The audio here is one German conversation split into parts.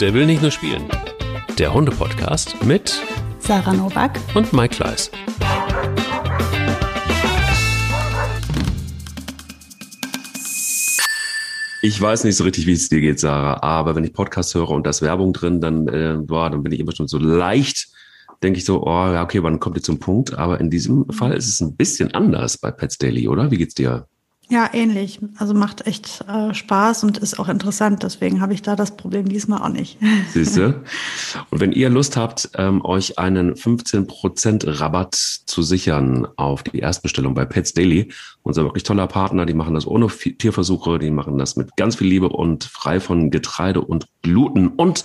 Der will nicht nur spielen. Der Hunde-Podcast mit Sarah Novak und Mike Kleiss. Ich weiß nicht so richtig, wie es dir geht, Sarah, aber wenn ich Podcast höre und da ist Werbung drin, dann, äh, boah, dann bin ich immer schon so leicht, denke ich so, oh, ja, okay, wann kommt ihr zum Punkt? Aber in diesem Fall ist es ein bisschen anders bei Pets Daily, oder? Wie geht's dir? Ja, ähnlich. Also macht echt äh, Spaß und ist auch interessant. Deswegen habe ich da das Problem diesmal auch nicht. Siehst du? Und wenn ihr Lust habt, ähm, euch einen 15% Rabatt zu sichern auf die Erstbestellung bei Pets Daily, unser wirklich toller Partner, die machen das ohne Tierversuche, die machen das mit ganz viel Liebe und frei von Getreide und Gluten und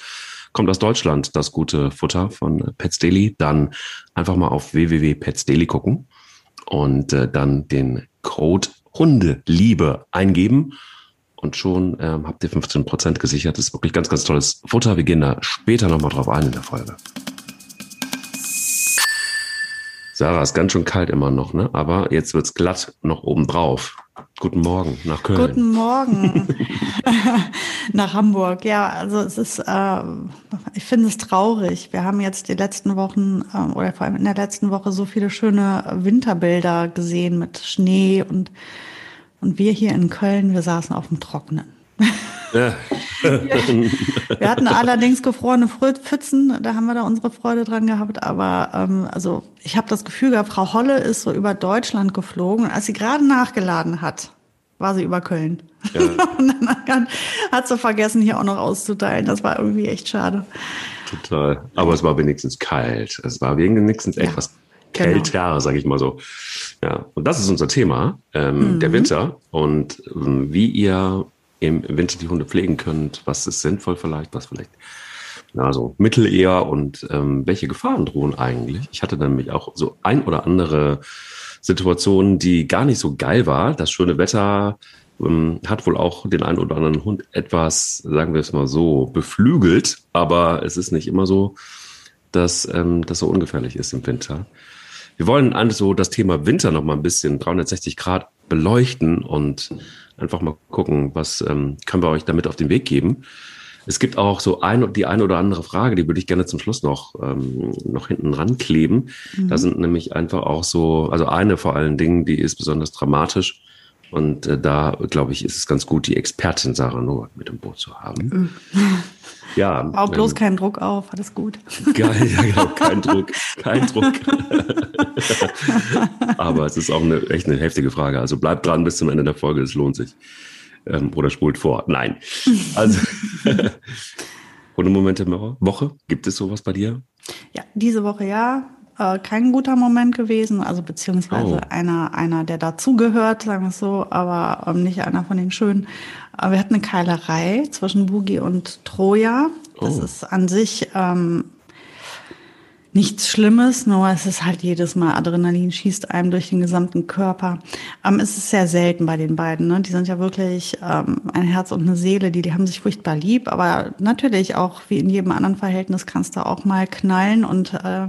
kommt aus Deutschland, das gute Futter von Pets Daily, dann einfach mal auf www.petsdaily gucken und äh, dann den Code Hundeliebe eingeben und schon ähm, habt ihr 15 Prozent gesichert. Das ist wirklich ganz, ganz tolles Futter. Wir gehen da später nochmal drauf ein in der Folge. Sarah, ist ganz schön kalt immer noch, ne? Aber jetzt wird's glatt noch oben drauf. Guten Morgen nach Köln. Guten Morgen nach Hamburg. Ja, also es ist, äh, ich finde es traurig. Wir haben jetzt die letzten Wochen äh, oder vor allem in der letzten Woche so viele schöne Winterbilder gesehen mit Schnee und und wir hier in Köln, wir saßen auf dem Trockenen. Ja. wir hatten allerdings gefrorene Pfützen, da haben wir da unsere Freude dran gehabt. Aber ähm, also ich habe das Gefühl gehabt, Frau Holle ist so über Deutschland geflogen. Und als sie gerade nachgeladen hat, war sie über Köln. Ja. und dann hat sie vergessen, hier auch noch auszuteilen. Das war irgendwie echt schade. Total. Aber es war wenigstens kalt. Es war wenigstens etwas genau. kälter, sage ich mal so. Ja, und das ist unser Thema, ähm, mhm. der Winter und ähm, wie ihr im Winter die Hunde pflegen könnt, was ist sinnvoll vielleicht, was vielleicht na, so mittel eher und ähm, welche Gefahren drohen eigentlich. Ich hatte nämlich auch so ein oder andere Situation, die gar nicht so geil war. Das schöne Wetter ähm, hat wohl auch den einen oder anderen Hund etwas, sagen wir es mal so, beflügelt, aber es ist nicht immer so, dass ähm, das so ungefährlich ist im Winter. Wir wollen also das Thema Winter noch mal ein bisschen 360 Grad beleuchten und einfach mal gucken, was ähm, können wir euch damit auf den Weg geben. Es gibt auch so ein, die eine oder andere Frage, die würde ich gerne zum Schluss noch, ähm, noch hinten rankleben. Mhm. Da sind nämlich einfach auch so, also eine vor allen Dingen, die ist besonders dramatisch. Und äh, da, glaube ich, ist es ganz gut, die Expertin Sarah Nowak mit im Boot zu haben. Mhm. Ja. Bau bloß ähm, keinen Druck auf, alles gut. Geil, ja, genau, kein Druck, kein Druck. Aber es ist auch eine, echt eine heftige Frage. Also bleibt dran bis zum Ende der Folge, es lohnt sich. Ähm, oder spult vor. Nein. Also, Hundemomente Woche, gibt es sowas bei dir? Ja, diese Woche ja. Äh, kein guter Moment gewesen, also beziehungsweise oh. einer, einer, der dazugehört, sagen wir es so, aber ähm, nicht einer von den schönen. Aber wir hatten eine Keilerei zwischen Boogie und Troja. Das oh. ist an sich ähm, nichts Schlimmes, nur es ist halt jedes Mal Adrenalin schießt einem durch den gesamten Körper. Ähm, es ist sehr selten bei den beiden. Ne? Die sind ja wirklich ähm, ein Herz und eine Seele, die, die haben sich furchtbar lieb, aber natürlich auch wie in jedem anderen Verhältnis kannst du auch mal knallen und äh,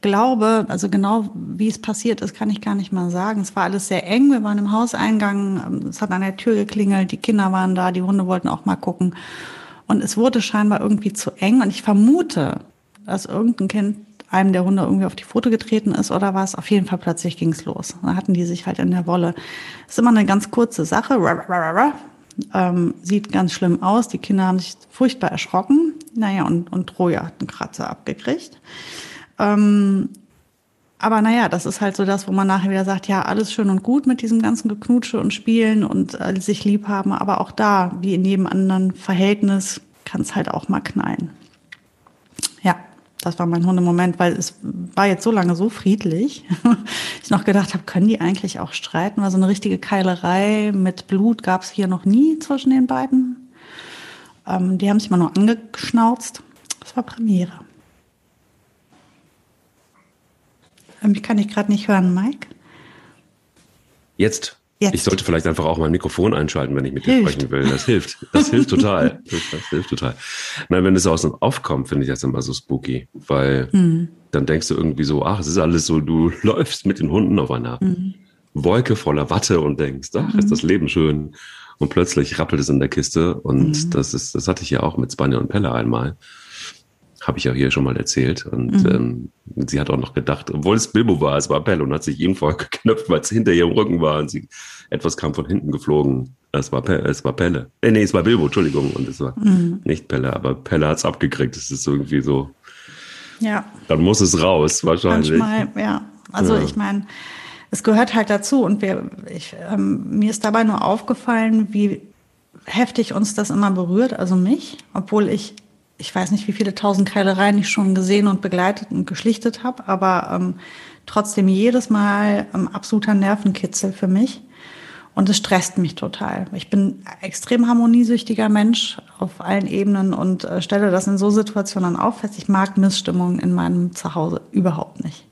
glaube, also genau wie es passiert ist, kann ich gar nicht mal sagen. Es war alles sehr eng. Wir waren im Hauseingang, es hat an der Tür geklingelt, die Kinder waren da, die Hunde wollten auch mal gucken. Und es wurde scheinbar irgendwie zu eng. Und ich vermute, dass irgendein Kind einem der Hunde irgendwie auf die Foto getreten ist oder was. Auf jeden Fall plötzlich ging's los. Da hatten die sich halt in der Wolle. Das ist immer eine ganz kurze Sache. Ähm, sieht ganz schlimm aus. Die Kinder haben sich furchtbar erschrocken. Naja, und, und Troja hat einen Kratzer abgekriegt. Ähm, aber naja, das ist halt so das, wo man nachher wieder sagt, ja, alles schön und gut mit diesem ganzen Geknutsche und Spielen und äh, sich lieb haben, aber auch da, wie in jedem anderen Verhältnis, kann es halt auch mal knallen. Ja, das war mein Hundemoment, weil es war jetzt so lange so friedlich. ich noch gedacht habe, können die eigentlich auch streiten? Weil so eine richtige Keilerei mit Blut gab es hier noch nie zwischen den beiden. Ähm, die haben sich mal nur angeschnauzt. Das war Premiere. Mich kann ich gerade nicht hören, Mike. Jetzt. Jetzt. Ich sollte vielleicht einfach auch mein Mikrofon einschalten, wenn ich mit dir hilft. sprechen will. Das hilft. Das hilft total. Das hilft total. Nein, wenn es aus dem aufkommt, finde ich das immer so spooky, weil mhm. dann denkst du irgendwie so, ach, es ist alles so, du läufst mit den Hunden auf einer mhm. Wolke voller Watte und denkst, ach, ist das Leben schön. Und plötzlich rappelt es in der Kiste. Und mhm. das ist, das hatte ich ja auch mit Spanier und Pelle einmal. Habe ich ja hier schon mal erzählt. Und mhm. ähm, sie hat auch noch gedacht, obwohl es Bilbo war, es war Pelle und hat sich ihm vorgeknöpft, weil es hinter ihrem Rücken war. Und sie, etwas kam von hinten geflogen. Es war, Pelle, es war Pelle. Äh, nee, es war Bilbo, Entschuldigung. Und es war mhm. nicht Pelle, aber Pelle hat es abgekriegt. Es ist irgendwie so. Ja. Dann muss es raus, wahrscheinlich. Manchmal, ja. Also ja. ich meine, es gehört halt dazu. Und wir, ich, ähm, mir ist dabei nur aufgefallen, wie heftig uns das immer berührt, also mich, obwohl ich, ich weiß nicht, wie viele tausend Keilereien ich schon gesehen und begleitet und geschlichtet habe, aber ähm, trotzdem jedes Mal ähm, absoluter Nervenkitzel für mich. Und es stresst mich total. Ich bin extrem harmoniesüchtiger Mensch auf allen Ebenen und äh, stelle das in so Situationen auf fest. Ich mag Missstimmungen in meinem Zuhause überhaupt nicht.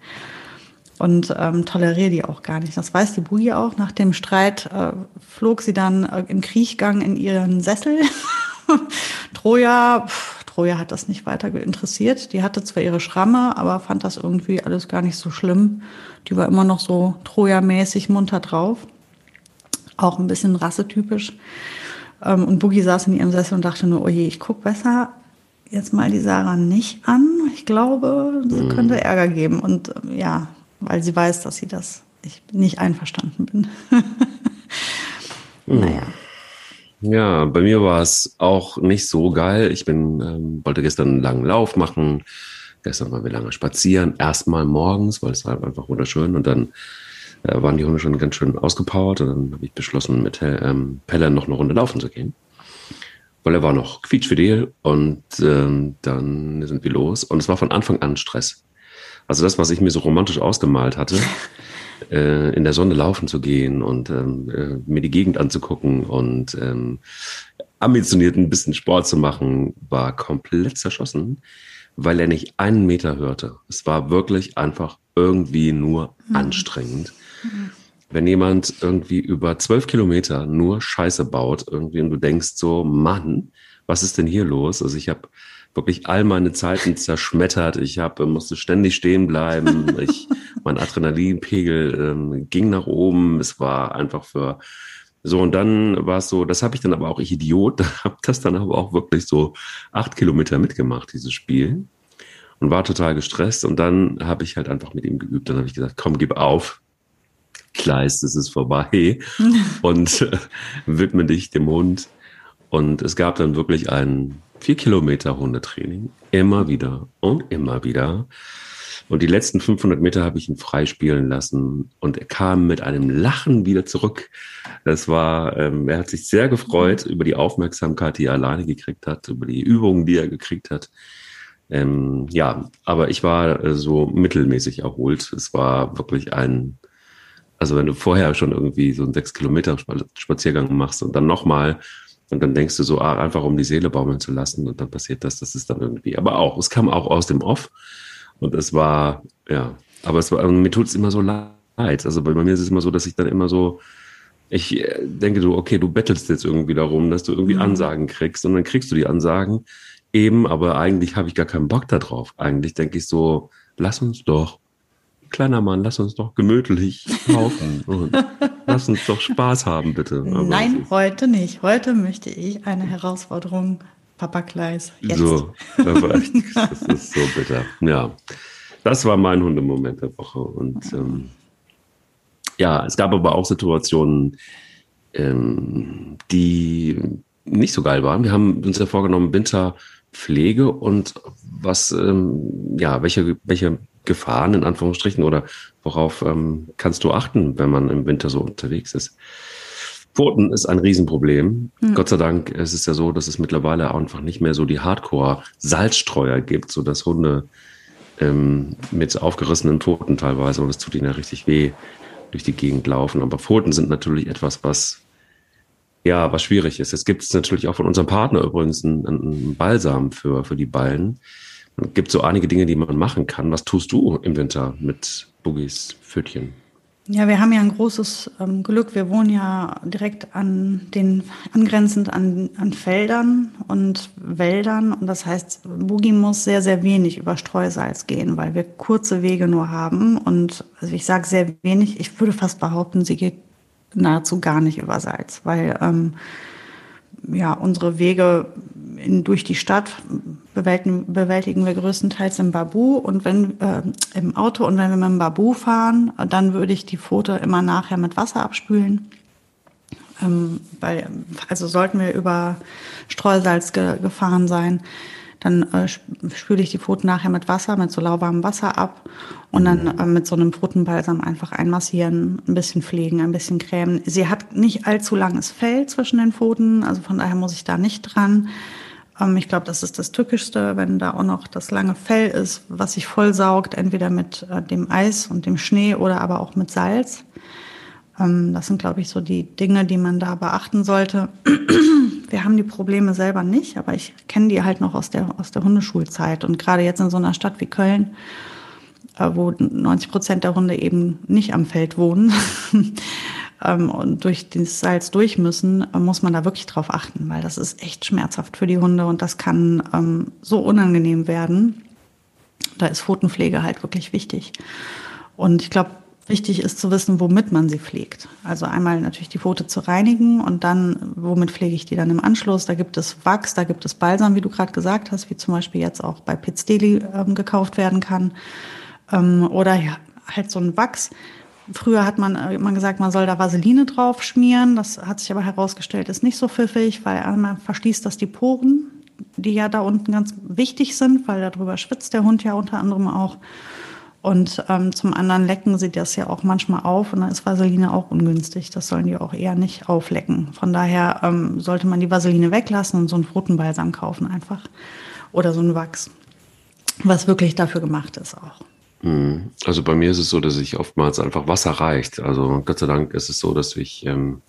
Und ähm, toleriere die auch gar nicht. Das weiß die Boogie auch. Nach dem Streit äh, flog sie dann äh, im Kriechgang in ihren Sessel. Troja, pff, Troja hat das nicht weiter interessiert. Die hatte zwar ihre Schramme, aber fand das irgendwie alles gar nicht so schlimm. Die war immer noch so Troja-mäßig munter drauf auch ein bisschen rassetypisch. Ähm, und Boogie saß in ihrem Sessel und dachte nur, oh je, ich guck besser jetzt mal die Sarah nicht an. Ich glaube, sie mhm. könnte Ärger geben. Und ähm, ja, weil sie weiß, dass sie das ich nicht einverstanden bin. mhm. Naja. Ja, bei mir war es auch nicht so geil. Ich bin, ähm, wollte gestern einen langen Lauf machen. Gestern waren wir lange spazieren. Erstmal morgens, weil es war einfach wunderschön. Und dann äh, waren die Hunde schon ganz schön ausgepowert und dann habe ich beschlossen, mit ähm, Pelle noch eine Runde laufen zu gehen. Weil er war noch quietschfidel und ähm, dann sind wir los. Und es war von Anfang an Stress. Also das, was ich mir so romantisch ausgemalt hatte, äh, in der Sonne laufen zu gehen und ähm, äh, mir die Gegend anzugucken und ähm, ambitioniert ein bisschen Sport zu machen, war komplett zerschossen, weil er nicht einen Meter hörte. Es war wirklich einfach irgendwie nur mhm. anstrengend. Wenn jemand irgendwie über zwölf Kilometer nur Scheiße baut, irgendwie und du denkst so, Mann, was ist denn hier los? Also ich habe wirklich all meine Zeiten zerschmettert. Ich habe musste ständig stehen bleiben. Ich, mein Adrenalinpegel ähm, ging nach oben. Es war einfach für so und dann war es so. Das habe ich dann aber auch ich Idiot. Habe das dann aber auch wirklich so acht Kilometer mitgemacht dieses Spiel und war total gestresst. Und dann habe ich halt einfach mit ihm geübt. Dann habe ich gesagt, komm, gib auf. Kleist, es ist vorbei und äh, widme dich dem Hund. Und es gab dann wirklich ein vier Kilometer Hundetraining, immer wieder und immer wieder. Und die letzten 500 Meter habe ich ihn freispielen lassen und er kam mit einem Lachen wieder zurück. Das war, ähm, er hat sich sehr gefreut über die Aufmerksamkeit, die er alleine gekriegt hat, über die Übungen, die er gekriegt hat. Ähm, ja, aber ich war äh, so mittelmäßig erholt. Es war wirklich ein also wenn du vorher schon irgendwie so einen sechs Kilometer Spaziergang machst und dann nochmal und dann denkst du so, ah, einfach um die Seele baumeln zu lassen und dann passiert das, das ist dann irgendwie, aber auch, es kam auch aus dem Off und es war, ja, aber es war, mir tut es immer so leid. Also bei mir ist es immer so, dass ich dann immer so, ich äh, denke du, okay, du bettelst jetzt irgendwie darum, dass du irgendwie mhm. Ansagen kriegst und dann kriegst du die Ansagen eben, aber eigentlich habe ich gar keinen Bock darauf. Eigentlich denke ich so, lass uns doch kleiner Mann, lass uns doch gemütlich laufen und lass uns doch Spaß haben, bitte. Aber Nein, heute nicht. Heute möchte ich eine Herausforderung, Papa Kleis. Jetzt. So, das ist so bitter. Ja, das war mein Hundemoment der Woche. Und ähm, ja, es gab aber auch Situationen, ähm, die nicht so geil waren. Wir haben uns ja vorgenommen, Winterpflege und was, ähm, ja, welche, welche Gefahren in Anführungsstrichen oder worauf ähm, kannst du achten, wenn man im Winter so unterwegs ist? Pfoten ist ein Riesenproblem. Mhm. Gott sei Dank ist es ja so, dass es mittlerweile einfach nicht mehr so die Hardcore-Salzstreuer gibt, so dass Hunde ähm, mit aufgerissenen Pfoten teilweise, und es tut ihnen ja richtig weh, durch die Gegend laufen. Aber Pfoten sind natürlich etwas, was ja, was schwierig ist. Es gibt natürlich auch von unserem Partner übrigens einen, einen Balsam für, für die Ballen. Es gibt so einige Dinge, die man machen kann. Was tust du im Winter mit Boogies Pfötchen? Ja, wir haben ja ein großes ähm, Glück. Wir wohnen ja direkt an den, angrenzend an, an Feldern und Wäldern. Und das heißt, Boogie muss sehr, sehr wenig über Streusalz gehen, weil wir kurze Wege nur haben. Und also ich sage sehr wenig. Ich würde fast behaupten, sie geht nahezu gar nicht über Salz, weil ähm, ja unsere Wege in, durch die Stadt bewältigen, bewältigen wir größtenteils im Babu und wenn äh, im Auto und wenn wir mit dem Babu fahren, dann würde ich die Pfote immer nachher mit Wasser abspülen. Ähm, weil, also sollten wir über Streusalz ge gefahren sein, dann äh, spüle ich die Pfoten nachher mit Wasser, mit so lauwarmem Wasser ab und dann mhm. äh, mit so einem Pfotenbalsam einfach einmassieren, ein bisschen pflegen, ein bisschen cremen. Sie hat nicht allzu langes Fell zwischen den Pfoten, also von daher muss ich da nicht dran. Ähm, ich glaube, das ist das Tückischste, wenn da auch noch das lange Fell ist, was sich vollsaugt, entweder mit äh, dem Eis und dem Schnee oder aber auch mit Salz. Ähm, das sind, glaube ich, so die Dinge, die man da beachten sollte. Wir haben die Probleme selber nicht, aber ich kenne die halt noch aus der, aus der Hundeschulzeit. Und gerade jetzt in so einer Stadt wie Köln, äh, wo 90 Prozent der Hunde eben nicht am Feld wohnen ähm, und durch das Salz durch müssen, äh, muss man da wirklich drauf achten, weil das ist echt schmerzhaft für die Hunde und das kann ähm, so unangenehm werden. Da ist Pfotenpflege halt wirklich wichtig. Und ich glaube, Wichtig ist zu wissen, womit man sie pflegt. Also einmal natürlich die Pfote zu reinigen und dann, womit pflege ich die dann im Anschluss? Da gibt es Wachs, da gibt es Balsam, wie du gerade gesagt hast, wie zum Beispiel jetzt auch bei Piz Deli ähm, gekauft werden kann. Ähm, oder ja, halt so ein Wachs. Früher hat man immer gesagt, man soll da Vaseline drauf schmieren. Das hat sich aber herausgestellt, ist nicht so pfiffig, weil einmal verschließt das die Poren, die ja da unten ganz wichtig sind, weil darüber schwitzt der Hund ja unter anderem auch. Und ähm, zum anderen lecken sie das ja auch manchmal auf und dann ist Vaseline auch ungünstig. Das sollen die auch eher nicht auflecken. Von daher ähm, sollte man die Vaseline weglassen und so einen Frutenbalsam kaufen einfach. Oder so ein Wachs, was wirklich dafür gemacht ist auch. Mhm. Also bei mir ist es so, dass ich oftmals einfach Wasser reicht. Also Gott sei Dank ist es so, dass ich ähm,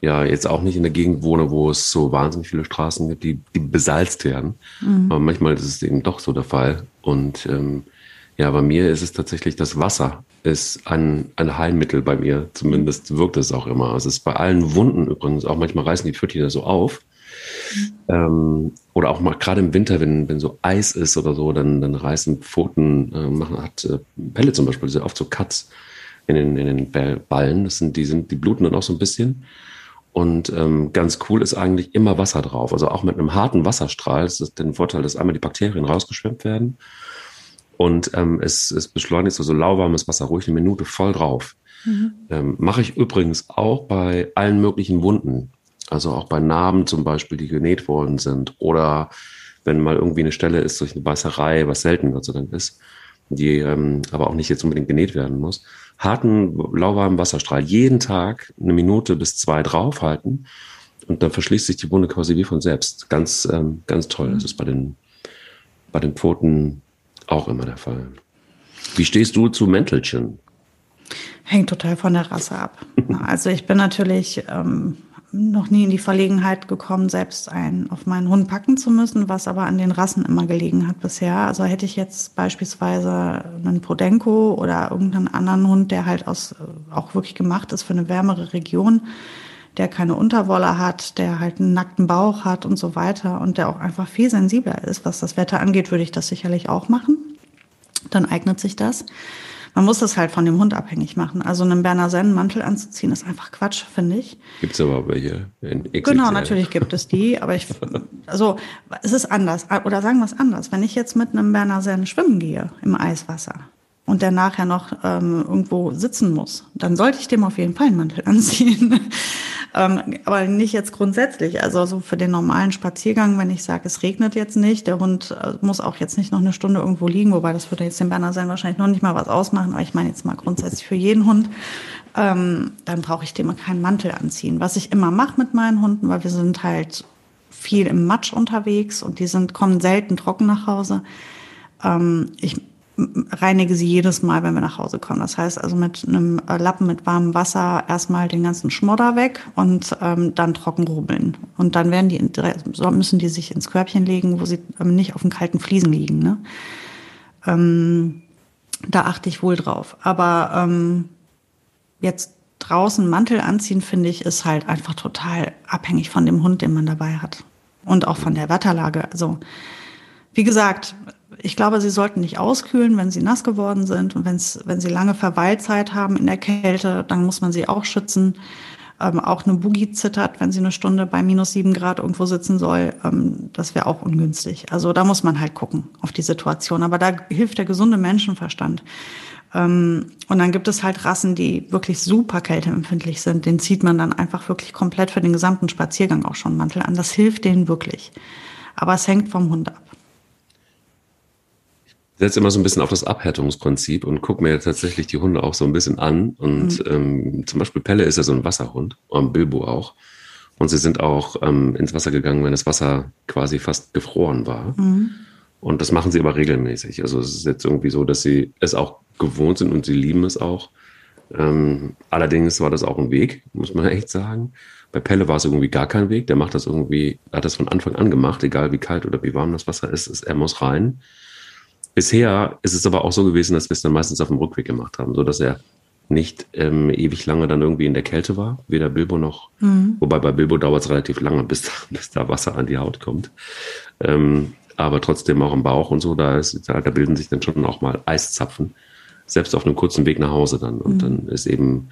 ja jetzt auch nicht in der Gegend wohne, wo es so wahnsinnig viele Straßen gibt, die, die besalzt werden. Mhm. Aber manchmal ist es eben doch so der Fall. Und ähm, ja, bei mir ist es tatsächlich das Wasser ist ein, ein Heilmittel bei mir. Zumindest wirkt es auch immer. Es ist bei allen Wunden übrigens, auch manchmal reißen die Pfötchen so auf. Mhm. Ähm, oder auch mal gerade im Winter, wenn, wenn so Eis ist oder so, dann, dann reißen Pfoten, äh, machen, hat äh, Pelle zum Beispiel, sehr oft so Cuts in den, in den Ballen. Das sind, die sind, die bluten dann auch so ein bisschen. Und ähm, ganz cool ist eigentlich immer Wasser drauf. Also auch mit einem harten Wasserstrahl ist das den Vorteil, dass einmal die Bakterien rausgeschwemmt werden und ähm, es, es beschleunigt also lauwarmes Wasser ruhig eine Minute voll drauf. Mhm. Ähm, Mache ich übrigens auch bei allen möglichen Wunden. Also auch bei Narben zum Beispiel, die genäht worden sind. Oder wenn mal irgendwie eine Stelle ist durch eine Beißerei, was selten Gott sei Dank ist, die ähm, aber auch nicht jetzt unbedingt genäht werden muss. Harten, lauwarmen Wasserstrahl jeden Tag eine Minute bis zwei draufhalten und dann verschließt sich die Wunde quasi wie von selbst. Ganz, ähm, ganz toll. Das ist bei den, bei den Pfoten auch immer der Fall. Wie stehst du zu Mäntelchen? Hängt total von der Rasse ab. also ich bin natürlich ähm, noch nie in die Verlegenheit gekommen, selbst einen auf meinen Hund packen zu müssen, was aber an den Rassen immer gelegen hat bisher. Also hätte ich jetzt beispielsweise einen Podenco oder irgendeinen anderen Hund, der halt aus äh, auch wirklich gemacht ist für eine wärmere Region, der keine Unterwolle hat, der halt einen nackten Bauch hat und so weiter und der auch einfach viel sensibler ist, was das Wetter angeht, würde ich das sicherlich auch machen. Dann eignet sich das. Man muss das halt von dem Hund abhängig machen. Also einen Berner Sennen-Mantel anzuziehen ist einfach Quatsch, finde ich. Gibt es aber welche. Genau, natürlich gibt es die, aber ich, also es ist anders. Oder sagen wir es anders. Wenn ich jetzt mit einem Berner Sennen schwimmen gehe im Eiswasser, und der nachher noch ähm, irgendwo sitzen muss, dann sollte ich dem auf jeden Fall einen Mantel anziehen. Ähm, aber nicht jetzt grundsätzlich. Also so für den normalen Spaziergang, wenn ich sage, es regnet jetzt nicht, der Hund äh, muss auch jetzt nicht noch eine Stunde irgendwo liegen, wobei das würde jetzt dem Berner sein wahrscheinlich noch nicht mal was ausmachen, aber ich meine jetzt mal grundsätzlich für jeden Hund, ähm, dann brauche ich dem keinen Mantel anziehen. Was ich immer mache mit meinen Hunden, weil wir sind halt viel im Matsch unterwegs und die sind, kommen selten trocken nach Hause. Ähm, ich reinige sie jedes Mal, wenn wir nach Hause kommen. Das heißt also mit einem äh, Lappen mit warmem Wasser erstmal den ganzen Schmodder weg und ähm, dann trocken rubbeln. Und dann werden die, müssen die sich ins Körbchen legen, wo sie ähm, nicht auf den kalten Fliesen liegen. Ne? Ähm, da achte ich wohl drauf. Aber ähm, jetzt draußen Mantel anziehen, finde ich, ist halt einfach total abhängig von dem Hund, den man dabei hat. Und auch von der Wetterlage. Also, wie gesagt, ich glaube, sie sollten nicht auskühlen, wenn sie nass geworden sind. Und wenn's, wenn sie lange Verweilzeit haben in der Kälte, dann muss man sie auch schützen. Ähm, auch eine Boogie zittert, wenn sie eine Stunde bei minus sieben Grad irgendwo sitzen soll. Ähm, das wäre auch ungünstig. Also da muss man halt gucken auf die Situation. Aber da hilft der gesunde Menschenverstand. Ähm, und dann gibt es halt Rassen, die wirklich super kälteempfindlich sind. Den zieht man dann einfach wirklich komplett für den gesamten Spaziergang auch schon Mantel an. Das hilft denen wirklich. Aber es hängt vom Hund ab. Ich setze immer so ein bisschen auf das Abhärtungsprinzip und gucke mir tatsächlich die Hunde auch so ein bisschen an. Und mhm. ähm, zum Beispiel Pelle ist ja so ein Wasserhund, und Bilbo auch. Und sie sind auch ähm, ins Wasser gegangen, wenn das Wasser quasi fast gefroren war. Mhm. Und das machen sie aber regelmäßig. Also es ist jetzt irgendwie so, dass sie es auch gewohnt sind und sie lieben es auch. Ähm, allerdings war das auch ein Weg, muss man echt sagen. Bei Pelle war es irgendwie gar kein Weg. Der macht das irgendwie, hat das von Anfang an gemacht, egal wie kalt oder wie warm das Wasser ist, ist er muss rein. Bisher ist es aber auch so gewesen, dass wir es dann meistens auf dem Rückweg gemacht haben, so dass er nicht ähm, ewig lange dann irgendwie in der Kälte war, weder Bilbo noch, mhm. wobei bei Bilbo dauert es relativ lange, bis da, bis da Wasser an die Haut kommt. Ähm, aber trotzdem auch im Bauch und so, da, ist, da, da bilden sich dann schon auch mal Eiszapfen, selbst auf einem kurzen Weg nach Hause dann. Und mhm. dann ist eben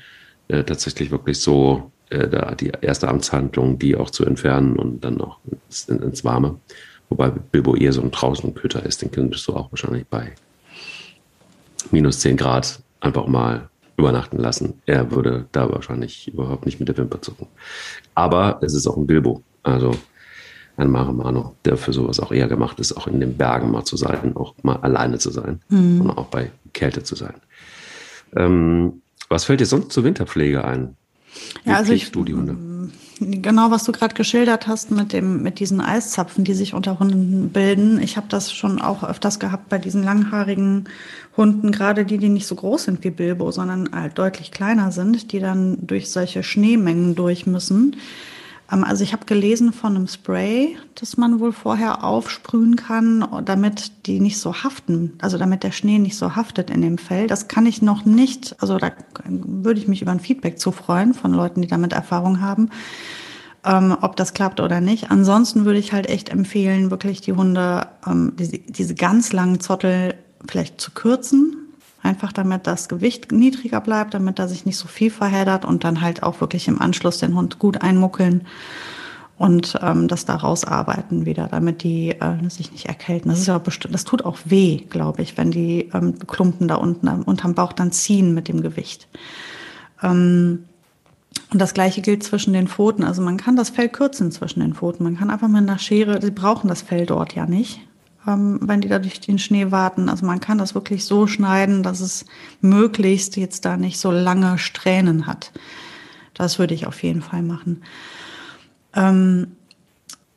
äh, tatsächlich wirklich so äh, da die erste Amtshandlung, die auch zu entfernen und dann noch ins, ins Warme. Wobei Bilbo eher so ein Draußenköter ist, den könntest du auch wahrscheinlich bei minus 10 Grad einfach mal übernachten lassen. Er würde da wahrscheinlich überhaupt nicht mit der Wimper zucken. Aber es ist auch ein Bilbo. Also ein Marimano, der für sowas auch eher gemacht ist, auch in den Bergen mal zu sein, auch mal alleine zu sein mhm. und auch bei Kälte zu sein. Ähm, was fällt dir sonst zur Winterpflege ein? Wie ja, also ich, du die Hunde? Genau, was du gerade geschildert hast mit dem mit diesen Eiszapfen, die sich unter Hunden bilden. Ich habe das schon auch öfters gehabt bei diesen langhaarigen Hunden, gerade die, die nicht so groß sind wie Bilbo, sondern halt deutlich kleiner sind, die dann durch solche Schneemengen durch müssen also ich habe gelesen von einem Spray, das man wohl vorher aufsprühen kann, damit die nicht so haften, also damit der Schnee nicht so haftet in dem Fell. Das kann ich noch nicht, also da würde ich mich über ein Feedback zu freuen von Leuten, die damit Erfahrung haben, ähm, ob das klappt oder nicht. Ansonsten würde ich halt echt empfehlen, wirklich die Hunde, ähm, diese, diese ganz langen Zottel vielleicht zu kürzen, Einfach damit das Gewicht niedriger bleibt, damit er sich nicht so viel verheddert und dann halt auch wirklich im Anschluss den Hund gut einmuckeln und ähm, das da rausarbeiten wieder, damit die äh, sich nicht erkälten. Das ist ja bestimmt, das tut auch weh, glaube ich, wenn die ähm, Klumpen da unten unterm Bauch dann ziehen mit dem Gewicht. Ähm, und das gleiche gilt zwischen den Pfoten. Also man kann das Fell kürzen zwischen den Pfoten. Man kann einfach mit einer Schere, sie brauchen das Fell dort ja nicht ähm, wenn die da durch den Schnee warten. Also man kann das wirklich so schneiden, dass es möglichst jetzt da nicht so lange Strähnen hat. Das würde ich auf jeden Fall machen. Ähm,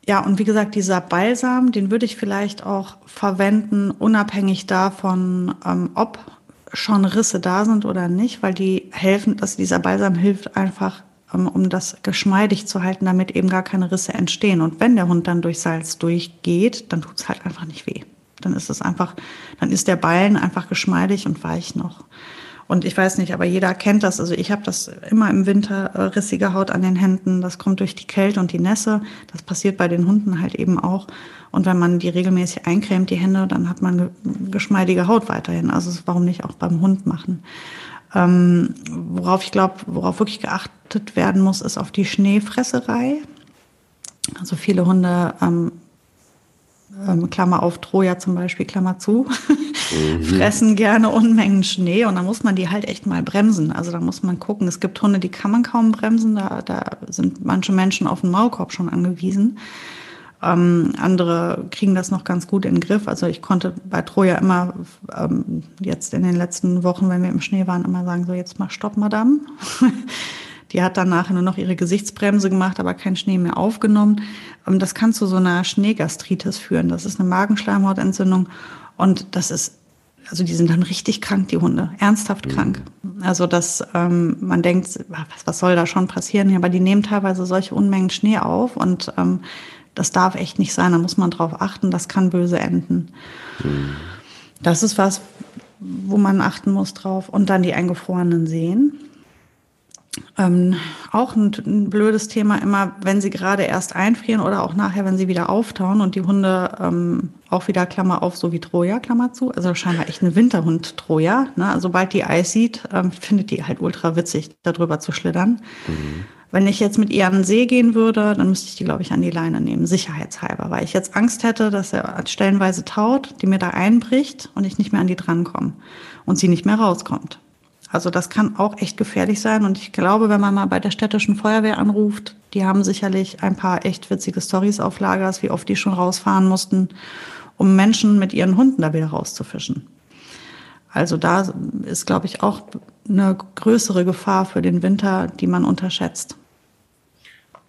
ja, und wie gesagt, dieser Balsam, den würde ich vielleicht auch verwenden, unabhängig davon, ähm, ob schon Risse da sind oder nicht, weil die helfen, dass dieser Balsam hilft einfach um das geschmeidig zu halten, damit eben gar keine Risse entstehen. Und wenn der Hund dann durch Salz durchgeht, dann tut es halt einfach nicht weh. Dann ist es einfach, dann ist der Ballen einfach geschmeidig und weich noch. Und ich weiß nicht, aber jeder kennt das. Also ich habe das immer im Winter äh, rissige Haut an den Händen. Das kommt durch die Kälte und die Nässe. Das passiert bei den Hunden halt eben auch. Und wenn man die regelmäßig eincremt, die Hände, dann hat man geschmeidige Haut weiterhin. Also warum nicht auch beim Hund machen? Ähm, worauf ich glaube, worauf wirklich geachtet werden muss, ist auf die Schneefresserei. Also viele Hunde, ähm, ähm, Klammer auf Troja zum Beispiel, Klammer zu, mhm. fressen gerne Unmengen Schnee und da muss man die halt echt mal bremsen. Also da muss man gucken. Es gibt Hunde, die kann man kaum bremsen. Da, da sind manche Menschen auf den Maulkorb schon angewiesen. Ähm, andere kriegen das noch ganz gut in den Griff. Also ich konnte bei Troja immer ähm, jetzt in den letzten Wochen, wenn wir im Schnee waren, immer sagen, so jetzt mal Stopp, Madame. Die hat dann nachher nur noch ihre Gesichtsbremse gemacht, aber kein Schnee mehr aufgenommen. Ähm, das kann zu so einer Schneegastritis führen. Das ist eine Magenschleimhautentzündung und das ist also die sind dann richtig krank, die Hunde, ernsthaft mhm. krank. Also dass ähm, man denkt, was, was soll da schon passieren? Aber die nehmen teilweise solche Unmengen Schnee auf und ähm, das darf echt nicht sein, da muss man drauf achten, das kann böse enden. Mhm. Das ist was, wo man achten muss drauf. Und dann die eingefrorenen Seen. Ähm, auch ein, ein, blödes Thema immer, wenn sie gerade erst einfrieren oder auch nachher, wenn sie wieder auftauen und die Hunde ähm, auch wieder Klammer auf, so wie Troja, Klammer zu. Also scheinbar echt ein Winterhund Troja. Ne? Sobald die Eis sieht, ähm, findet die halt ultra witzig, darüber zu schlittern. Mhm. Wenn ich jetzt mit ihr an den See gehen würde, dann müsste ich die, glaube ich, an die Leine nehmen, sicherheitshalber, weil ich jetzt Angst hätte, dass er stellenweise taut, die mir da einbricht und ich nicht mehr an die drankomme und sie nicht mehr rauskommt. Also das kann auch echt gefährlich sein. Und ich glaube, wenn man mal bei der städtischen Feuerwehr anruft, die haben sicherlich ein paar echt witzige Stories auf Lagers, wie oft die schon rausfahren mussten, um Menschen mit ihren Hunden da wieder rauszufischen. Also da ist, glaube ich, auch eine größere Gefahr für den Winter, die man unterschätzt.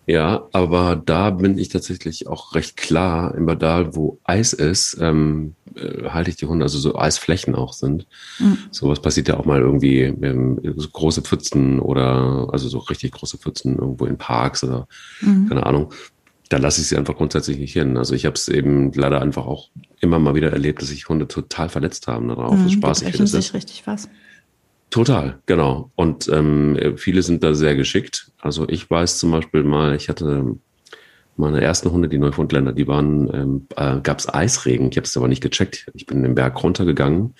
Ja, aber da bin ich tatsächlich auch recht klar, immer da, wo Eis ist, ähm, äh, halte ich die Hunde, also so Eisflächen auch sind. Mhm. Sowas passiert ja auch mal irgendwie, ähm, so große Pfützen oder also so richtig große Pfützen irgendwo in Parks oder mhm. keine Ahnung. Da lasse ich sie einfach grundsätzlich nicht hin. Also ich habe es eben leider einfach auch immer mal wieder erlebt, dass sich Hunde total verletzt haben darauf. Mhm, Spaß ich finde. sich richtig was. Total, genau. Und ähm, viele sind da sehr geschickt. Also ich weiß zum Beispiel mal, ich hatte meine ersten Hunde, die Neufundländer, die waren, ähm, äh, gab es Eisregen. Ich habe es aber nicht gecheckt. Ich bin den Berg runtergegangen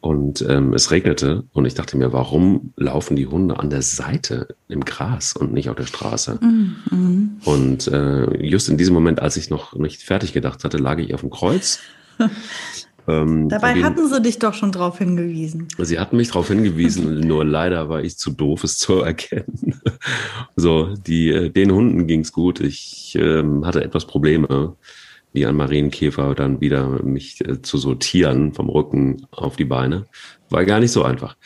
und ähm, es regnete und ich dachte mir, warum laufen die Hunde an der Seite im Gras und nicht auf der Straße? Mhm. Und äh, just in diesem Moment, als ich noch nicht fertig gedacht hatte, lag ich auf dem Kreuz Ähm, Dabei den, hatten sie dich doch schon darauf hingewiesen. Sie hatten mich darauf hingewiesen, nur leider war ich zu doof, es zu erkennen. so, die, äh, den Hunden ging's gut. Ich ähm, hatte etwas Probleme, wie ein Marienkäfer, dann wieder mich äh, zu sortieren vom Rücken auf die Beine. War gar nicht so einfach.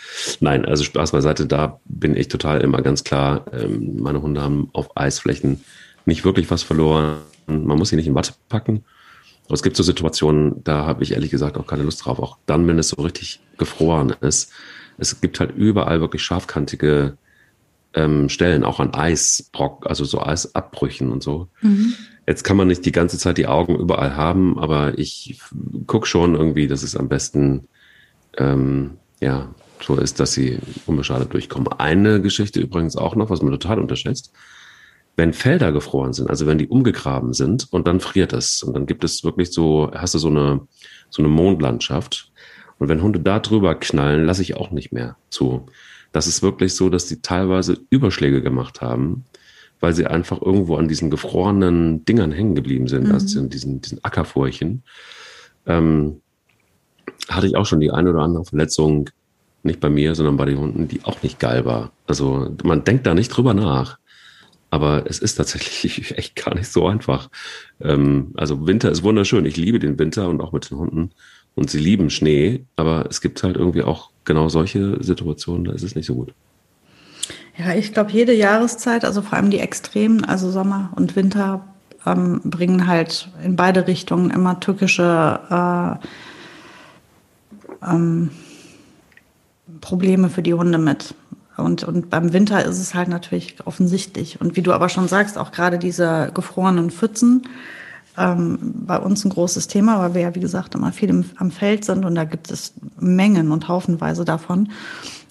Nein, also Spaß beiseite, da bin ich total immer ganz klar. Ähm, meine Hunde haben auf Eisflächen nicht wirklich was verloren. Man muss sie nicht in Watte packen aber es gibt so Situationen, da habe ich ehrlich gesagt auch keine Lust drauf. Auch dann, wenn es so richtig gefroren ist. Es gibt halt überall wirklich scharfkantige ähm, Stellen, auch an Eisbrock, also so Eisabbrüchen und so. Mhm. Jetzt kann man nicht die ganze Zeit die Augen überall haben, aber ich gucke schon irgendwie, dass es am besten ähm, ja so ist, dass sie unbeschadet durchkommen. Eine Geschichte übrigens auch noch, was man total unterschätzt wenn Felder gefroren sind, also wenn die umgegraben sind und dann friert es und dann gibt es wirklich so, hast du so eine, so eine Mondlandschaft. Und wenn Hunde da drüber knallen, lasse ich auch nicht mehr zu. Das ist wirklich so, dass die teilweise Überschläge gemacht haben, weil sie einfach irgendwo an diesen gefrorenen Dingern hängen geblieben sind, mhm. also diesen, diesen Ackerfurchen. Ähm, hatte ich auch schon die eine oder andere Verletzung, nicht bei mir, sondern bei den Hunden, die auch nicht geil war. Also man denkt da nicht drüber nach. Aber es ist tatsächlich echt gar nicht so einfach. Ähm, also Winter ist wunderschön. Ich liebe den Winter und auch mit den Hunden. Und sie lieben Schnee. Aber es gibt halt irgendwie auch genau solche Situationen, da ist es nicht so gut. Ja, ich glaube, jede Jahreszeit, also vor allem die Extremen, also Sommer und Winter, ähm, bringen halt in beide Richtungen immer tückische äh, ähm, Probleme für die Hunde mit. Und, und beim Winter ist es halt natürlich offensichtlich. Und wie du aber schon sagst, auch gerade diese gefrorenen Pfützen, ähm, bei uns ein großes Thema, weil wir ja, wie gesagt, immer viel im, am Feld sind und da gibt es Mengen und haufenweise davon.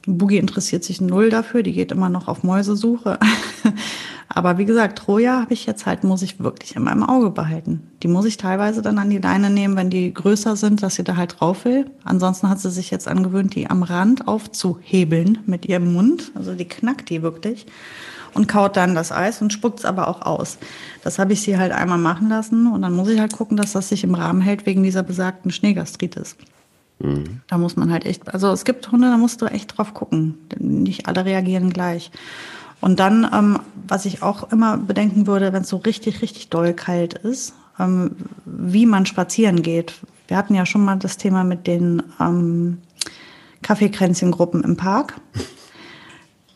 Boogie interessiert sich null dafür, die geht immer noch auf Mäusesuche. Aber wie gesagt, Troja habe ich jetzt halt, muss ich wirklich in meinem Auge behalten. Die muss ich teilweise dann an die Leine nehmen, wenn die größer sind, dass sie da halt drauf will. Ansonsten hat sie sich jetzt angewöhnt, die am Rand aufzuhebeln mit ihrem Mund. Also die knackt die wirklich und kaut dann das Eis und spuckt es aber auch aus. Das habe ich sie halt einmal machen lassen und dann muss ich halt gucken, dass das sich im Rahmen hält wegen dieser besagten Schneegastritis. Mhm. Da muss man halt echt, also es gibt Hunde, da musst du echt drauf gucken. Nicht alle reagieren gleich. Und dann, ähm, was ich auch immer bedenken würde, wenn es so richtig, richtig doll kalt ist, ähm, wie man spazieren geht. Wir hatten ja schon mal das Thema mit den ähm, Kaffeekränzchengruppen im Park.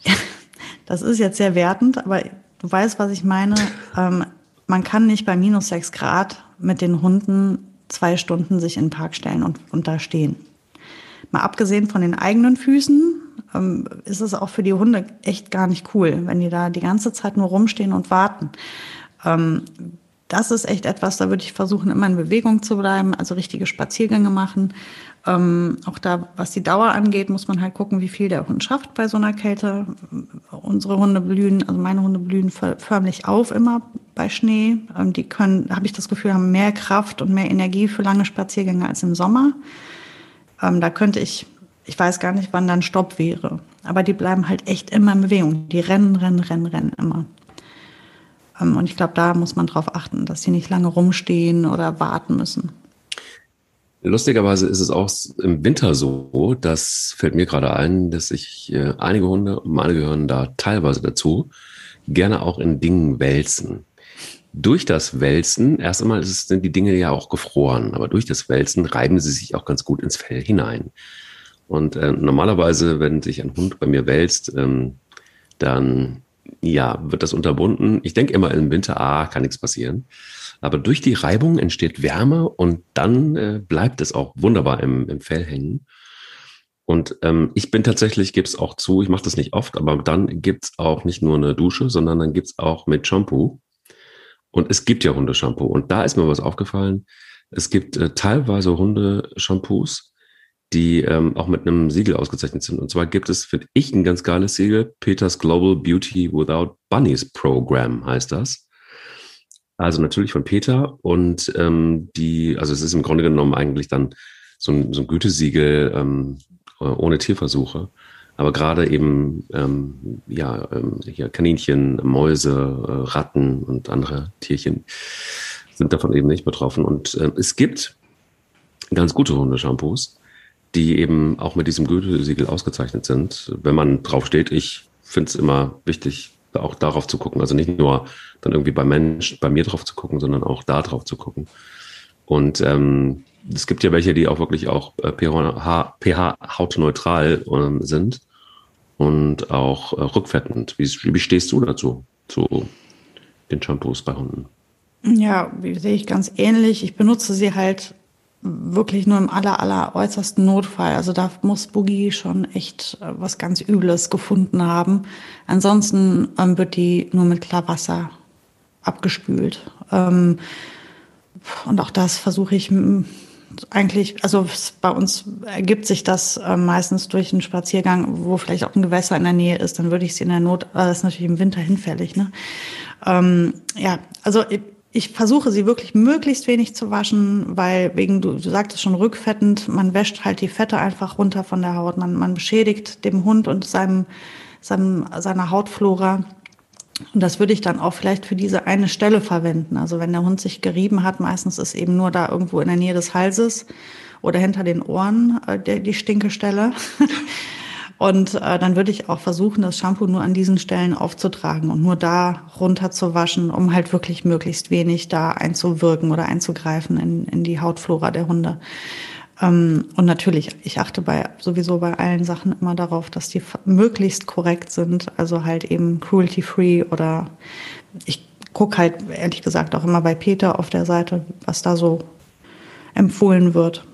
das ist jetzt sehr wertend, aber du weißt, was ich meine. Ähm, man kann nicht bei minus sechs Grad mit den Hunden zwei Stunden sich in den Park stellen und, und da stehen. Mal abgesehen von den eigenen Füßen ähm, ist es auch für die Hunde echt gar nicht cool, wenn die da die ganze Zeit nur rumstehen und warten. Ähm, das ist echt etwas, da würde ich versuchen, immer in Bewegung zu bleiben, also richtige Spaziergänge machen. Ähm, auch da, was die Dauer angeht, muss man halt gucken, wie viel der Hund schafft bei so einer Kälte. Unsere Hunde blühen, also meine Hunde blühen förmlich auf immer bei Schnee. Ähm, die können, habe ich das Gefühl, haben mehr Kraft und mehr Energie für lange Spaziergänge als im Sommer. Ähm, da könnte ich, ich weiß gar nicht, wann dann Stopp wäre. Aber die bleiben halt echt immer in Bewegung. Die rennen, rennen, rennen, rennen immer. Ähm, und ich glaube, da muss man drauf achten, dass sie nicht lange rumstehen oder warten müssen. Lustigerweise ist es auch im Winter so, das fällt mir gerade ein, dass ich äh, einige Hunde, meine gehören da teilweise dazu, gerne auch in Dingen wälzen. Durch das Wälzen, erst einmal sind die Dinge ja auch gefroren, aber durch das Wälzen reiben sie sich auch ganz gut ins Fell hinein. Und äh, normalerweise, wenn sich ein Hund bei mir wälzt, ähm, dann ja, wird das unterbunden. Ich denke immer im Winter, ah, kann nichts passieren. Aber durch die Reibung entsteht Wärme und dann äh, bleibt es auch wunderbar im, im Fell hängen. Und ähm, ich bin tatsächlich, gebe es auch zu, ich mache das nicht oft, aber dann gibt's auch nicht nur eine Dusche, sondern dann gibt's auch mit Shampoo. Und es gibt ja Hundeshampoo. Und da ist mir was aufgefallen. Es gibt äh, teilweise Hundeshampoos, die ähm, auch mit einem Siegel ausgezeichnet sind. Und zwar gibt es, finde ich, ein ganz geiles Siegel. Peters Global Beauty Without Bunnies Program heißt das. Also natürlich von Peter und ähm, die, also es ist im Grunde genommen eigentlich dann so ein, so ein Gütesiegel ähm, ohne Tierversuche. Aber gerade eben ähm, ja ähm, hier Kaninchen, Mäuse, äh, Ratten und andere Tierchen sind davon eben nicht betroffen. Und äh, es gibt ganz gute Hundeshampoos die eben auch mit diesem Gütesiegel ausgezeichnet sind. Wenn man drauf steht, ich finde es immer wichtig, auch darauf zu gucken. Also nicht nur dann irgendwie bei Mensch, bei mir drauf zu gucken, sondern auch da drauf zu gucken. Und ähm, es gibt ja welche, die auch wirklich auch äh, pH, pH hautneutral ähm, sind und auch äh, rückfettend. Wie, wie stehst du dazu, zu den Shampoos bei Hunden? Ja, sehe ich ganz ähnlich. Ich benutze sie halt wirklich nur im aller, aller äußersten Notfall. Also da muss Boogie schon echt äh, was ganz Übles gefunden haben. Ansonsten ähm, wird die nur mit Klarwasser abgespült. Ähm, und auch das versuche ich eigentlich, also bei uns ergibt sich das äh, meistens durch einen Spaziergang, wo vielleicht auch ein Gewässer in der Nähe ist, dann würde ich sie in der Not, äh, das ist natürlich im Winter hinfällig, ne? Ähm, ja, also ich versuche sie wirklich möglichst wenig zu waschen, weil wegen, du, du sagtest schon rückfettend, man wäscht halt die Fette einfach runter von der Haut. Man, man beschädigt dem Hund und seinem, seinem, seiner Hautflora. Und das würde ich dann auch vielleicht für diese eine Stelle verwenden. Also wenn der Hund sich gerieben hat, meistens ist eben nur da irgendwo in der Nähe des Halses oder hinter den Ohren äh, die, die Stinkestelle. Und äh, dann würde ich auch versuchen, das Shampoo nur an diesen Stellen aufzutragen und nur da runter zu waschen, um halt wirklich möglichst wenig da einzuwirken oder einzugreifen in, in die Hautflora der Hunde. Ähm, und natürlich, ich achte bei sowieso bei allen Sachen immer darauf, dass die möglichst korrekt sind, also halt eben cruelty-free oder ich gucke halt ehrlich gesagt auch immer bei Peter auf der Seite, was da so empfohlen wird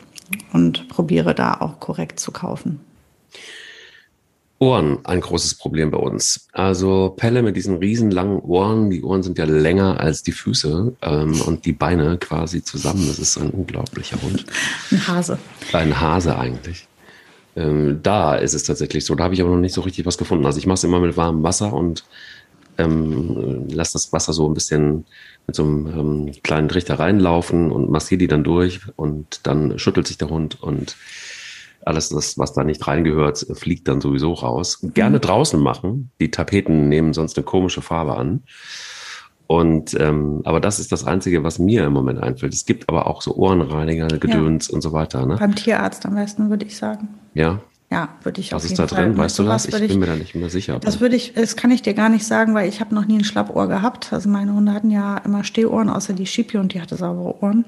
und probiere da auch korrekt zu kaufen. Ohren ein großes Problem bei uns. Also Pelle mit diesen riesen langen Ohren, die Ohren sind ja länger als die Füße ähm, und die Beine quasi zusammen. Das ist ein unglaublicher Hund. Ein Hase. Ein Hase eigentlich. Ähm, da ist es tatsächlich so. Da habe ich aber noch nicht so richtig was gefunden. Also ich mache es immer mit warmem Wasser und ähm, lasse das Wasser so ein bisschen mit so einem ähm, kleinen Trichter reinlaufen und massiere die dann durch und dann schüttelt sich der Hund und alles, das, was da nicht reingehört, fliegt dann sowieso raus. Gerne mhm. draußen machen. Die Tapeten nehmen sonst eine komische Farbe an. Und ähm, aber das ist das Einzige, was mir im Moment einfällt. Es gibt aber auch so Ohrenreiniger, Gedöns ja. und so weiter. Ne? Beim Tierarzt am besten, würde ich sagen. Ja. Ja, würde ich Was ist da drin? Fall. Weißt du das? Ich bin ich, mir da nicht mehr sicher. Das würde ich, das kann ich dir gar nicht sagen, weil ich habe noch nie ein Schlappohr gehabt. Also meine Hunde hatten ja immer Stehohren, außer die Schipi und die hatte saubere Ohren.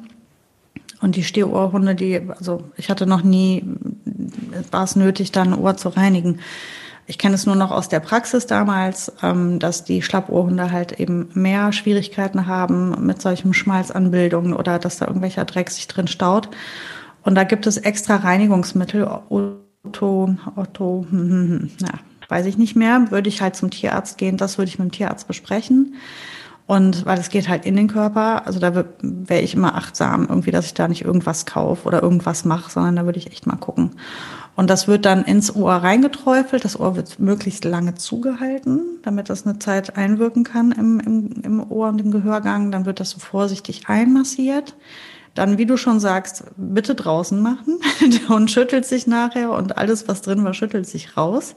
Und die Stehohrhunde, die, also ich hatte noch nie, war es nötig, da ein Ohr zu reinigen. Ich kenne es nur noch aus der Praxis damals, ähm, dass die Schlappohrhunde halt eben mehr Schwierigkeiten haben mit solchen Schmalzanbildungen oder dass da irgendwelcher Dreck sich drin staut. Und da gibt es extra Reinigungsmittel, Otto, Otto, hm, hm, hm, na, weiß ich nicht mehr, würde ich halt zum Tierarzt gehen, das würde ich mit dem Tierarzt besprechen. Und weil es geht halt in den Körper, also da wäre ich immer achtsam, irgendwie, dass ich da nicht irgendwas kaufe oder irgendwas mache, sondern da würde ich echt mal gucken. Und das wird dann ins Ohr reingeträufelt. Das Ohr wird möglichst lange zugehalten, damit das eine Zeit einwirken kann im, im, im Ohr und im Gehörgang. Dann wird das so vorsichtig einmassiert. Dann, wie du schon sagst, bitte draußen machen. Der Hund schüttelt sich nachher und alles, was drin war, schüttelt sich raus.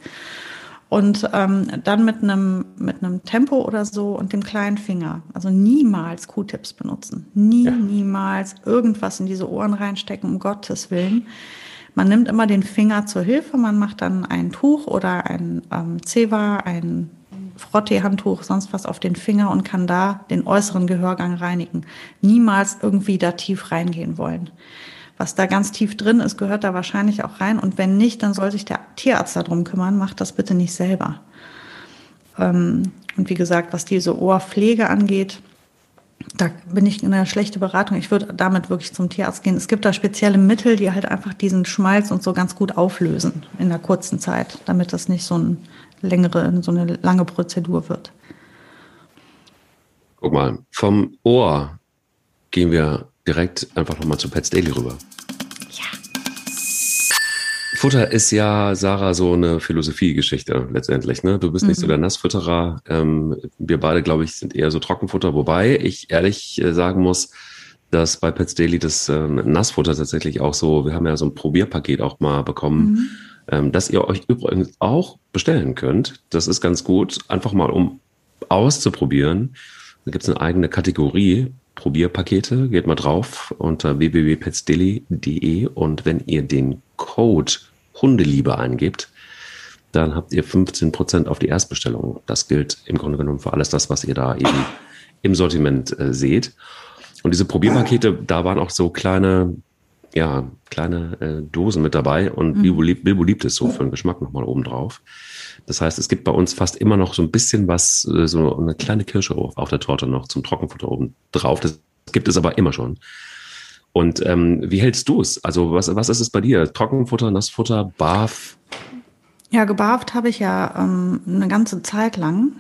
Und ähm, dann mit einem mit einem Tempo oder so und dem kleinen Finger. Also niemals Q-Tips benutzen. Nie, ja. niemals irgendwas in diese Ohren reinstecken, um Gottes Willen. Man nimmt immer den Finger zur Hilfe, man macht dann ein Tuch oder ein ähm, Zewa, ein Frottee-Handtuch, sonst was auf den Finger und kann da den äußeren Gehörgang reinigen. Niemals irgendwie da tief reingehen wollen. Was da ganz tief drin ist, gehört da wahrscheinlich auch rein. Und wenn nicht, dann soll sich der Tierarzt darum kümmern. Macht das bitte nicht selber. Ähm, und wie gesagt, was diese Ohrpflege angeht, da bin ich in einer schlechten Beratung. Ich würde damit wirklich zum Tierarzt gehen. Es gibt da spezielle Mittel, die halt einfach diesen Schmalz und so ganz gut auflösen in der kurzen Zeit, damit das nicht so, ein längere, so eine lange Prozedur wird. Guck mal, vom Ohr gehen wir direkt einfach nochmal zu Pets Daily rüber. Futter ist ja, Sarah, so eine Philosophiegeschichte letztendlich. Ne? Du bist mhm. nicht so mhm. der Nassfutterer. Ähm, wir beide, glaube ich, sind eher so Trockenfutter, wobei ich ehrlich äh, sagen muss, dass bei Pets Daily das äh, Nassfutter tatsächlich auch so, wir haben ja so ein Probierpaket auch mal bekommen, mhm. ähm, dass ihr euch übrigens auch bestellen könnt. Das ist ganz gut, einfach mal um auszuprobieren. Da gibt es eine eigene Kategorie, Probierpakete. Geht mal drauf unter www.petsdaily.de und wenn ihr den Code Hundeliebe eingebt, dann habt ihr 15% auf die Erstbestellung. Das gilt im Grunde genommen für alles das, was ihr da eben im Sortiment äh, seht. Und diese Probierpakete, da waren auch so kleine, ja, kleine äh, Dosen mit dabei und mhm. Bilbo, lieb, Bilbo liebt es so für den Geschmack nochmal oben drauf. Das heißt, es gibt bei uns fast immer noch so ein bisschen was, äh, so eine kleine Kirsche auf der Torte noch zum Trockenfutter oben drauf. Das gibt es aber immer schon. Und ähm, wie hältst du es? Also was, was ist es bei dir? Trockenfutter, Nassfutter, Barf? Ja, gebarft habe ich ja ähm, eine ganze Zeit lang.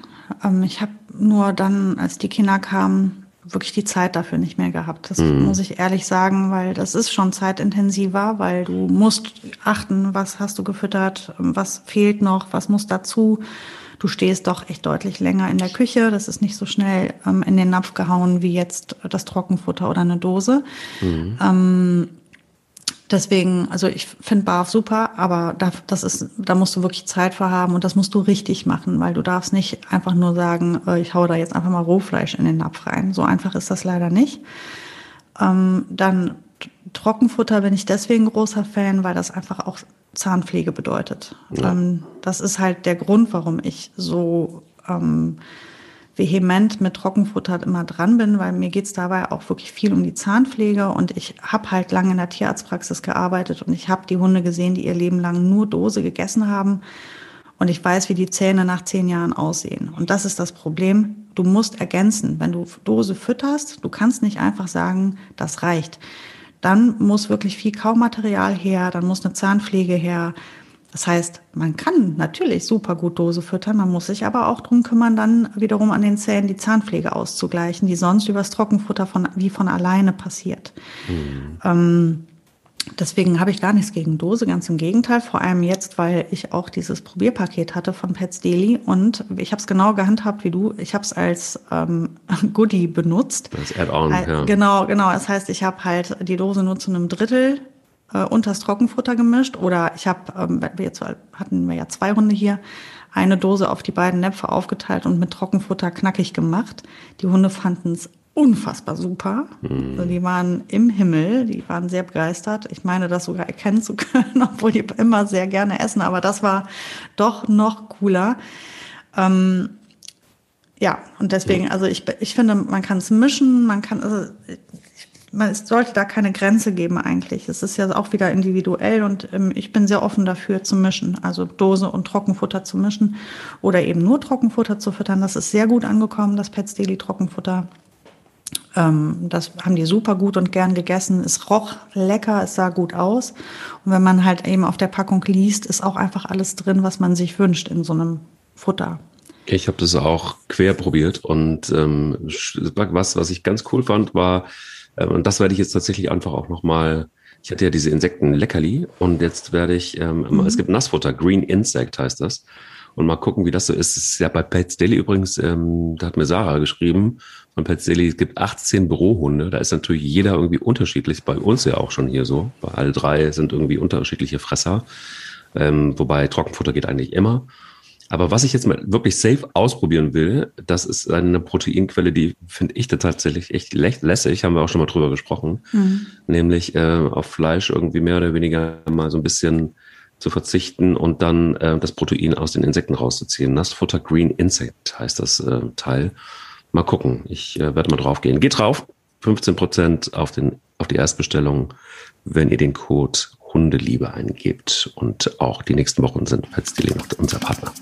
Ähm, ich habe nur dann, als die Kinder kamen, wirklich die Zeit dafür nicht mehr gehabt. Das mhm. muss ich ehrlich sagen, weil das ist schon zeitintensiver, weil du musst achten, was hast du gefüttert, was fehlt noch, was muss dazu du stehst doch echt deutlich länger in der Küche. Das ist nicht so schnell ähm, in den Napf gehauen wie jetzt das Trockenfutter oder eine Dose. Mhm. Ähm, deswegen, also ich finde Barf super, aber da, das ist, da musst du wirklich Zeit für haben und das musst du richtig machen, weil du darfst nicht einfach nur sagen, äh, ich hau da jetzt einfach mal Rohfleisch in den Napf rein. So einfach ist das leider nicht. Ähm, dann Trockenfutter bin ich deswegen großer Fan, weil das einfach auch Zahnpflege bedeutet. Ja. Ähm, das ist halt der Grund, warum ich so ähm, vehement mit Trockenfutter immer dran bin, weil mir geht's dabei auch wirklich viel um die Zahnpflege und ich habe halt lange in der Tierarztpraxis gearbeitet und ich habe die Hunde gesehen, die ihr Leben lang nur Dose gegessen haben und ich weiß, wie die Zähne nach zehn Jahren aussehen. Und das ist das Problem. Du musst ergänzen. Wenn du Dose fütterst, du kannst nicht einfach sagen, das reicht dann muss wirklich viel Kaumaterial her, dann muss eine Zahnpflege her. Das heißt, man kann natürlich super gut Dose füttern, man muss sich aber auch drum kümmern, dann wiederum an den Zähnen die Zahnpflege auszugleichen, die sonst übers Trockenfutter von, wie von alleine passiert. Mhm. Ähm, Deswegen habe ich gar nichts gegen Dose, ganz im Gegenteil. Vor allem jetzt, weil ich auch dieses Probierpaket hatte von Pets Daily und ich habe es genau gehandhabt wie du. Ich habe es als ähm, Goodie benutzt. Als Add-on, ja. Genau, genau. Das heißt, ich habe halt die Dose nur zu einem Drittel äh, unters Trockenfutter gemischt oder ich habe, ähm, jetzt hatten wir ja zwei Hunde hier, eine Dose auf die beiden Näpfe aufgeteilt und mit Trockenfutter knackig gemacht. Die Hunde fanden es unfassbar super. Mhm. Also die waren im Himmel, die waren sehr begeistert. Ich meine, das sogar erkennen zu können, obwohl die immer sehr gerne essen, aber das war doch noch cooler. Ähm, ja, und deswegen, also ich, ich finde, man kann es mischen, man kann, also man, sollte da keine Grenze geben eigentlich. Es ist ja auch wieder individuell und ähm, ich bin sehr offen dafür zu mischen, also Dose und Trockenfutter zu mischen oder eben nur Trockenfutter zu füttern. Das ist sehr gut angekommen, das Pets Daily Trockenfutter. Ähm, das haben die super gut und gern gegessen. Es roch lecker, es sah gut aus. Und wenn man halt eben auf der Packung liest, ist auch einfach alles drin, was man sich wünscht in so einem Futter. Ich habe das auch quer probiert und ähm, was, was ich ganz cool fand, war, und das werde ich jetzt tatsächlich einfach auch nochmal, ich hatte ja diese Insekten Leckerli und jetzt werde ich, ähm, mhm. es gibt Nassfutter, Green Insect heißt das. Und mal gucken, wie das so ist. Es ist ja bei Pets Daily übrigens, ähm, da hat mir Sarah geschrieben, von Pets Daily, es gibt 18 Bürohunde. Da ist natürlich jeder irgendwie unterschiedlich. Bei uns ja auch schon hier so. Bei alle drei sind irgendwie unterschiedliche Fresser. Ähm, wobei Trockenfutter geht eigentlich immer. Aber was ich jetzt mal wirklich safe ausprobieren will, das ist eine Proteinquelle, die finde ich da tatsächlich echt lässig, haben wir auch schon mal drüber gesprochen. Mhm. Nämlich äh, auf Fleisch irgendwie mehr oder weniger mal so ein bisschen zu verzichten und dann äh, das Protein aus den Insekten rauszuziehen. Nassfutter Green Insect heißt das äh, Teil. Mal gucken. Ich äh, werde mal drauf gehen. Geht drauf. 15 Prozent auf, den, auf die Erstbestellung, wenn ihr den Code Hundeliebe eingebt. Und auch die nächsten Wochen sind noch unser Partner.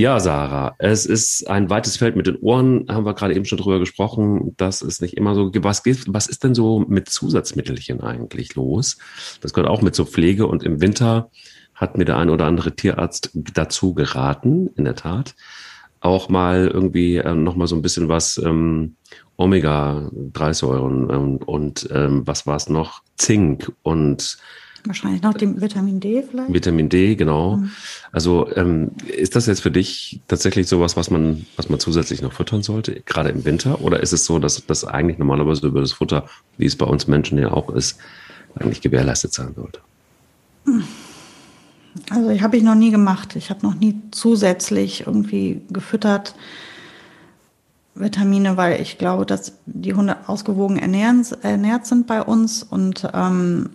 Ja, Sarah, es ist ein weites Feld mit den Ohren, haben wir gerade eben schon drüber gesprochen. Das ist nicht immer so. Was, was ist denn so mit Zusatzmittelchen eigentlich los? Das gehört auch mit zur Pflege und im Winter hat mir der ein oder andere Tierarzt dazu geraten, in der Tat, auch mal irgendwie äh, noch mal so ein bisschen was ähm, Omega-3-Säuren ähm, und ähm, was war es noch? Zink und Wahrscheinlich noch dem Vitamin D vielleicht. Vitamin D, genau. Mhm. Also ähm, ist das jetzt für dich tatsächlich sowas, was man, was man zusätzlich noch füttern sollte, gerade im Winter? Oder ist es so, dass das eigentlich normalerweise über das Futter, wie es bei uns Menschen ja auch ist, eigentlich gewährleistet sein sollte? Also ich habe ich noch nie gemacht. Ich habe noch nie zusätzlich irgendwie gefüttert. Vitamine, weil ich glaube, dass die Hunde ausgewogen ernähren, ernährt sind bei uns. Und ähm,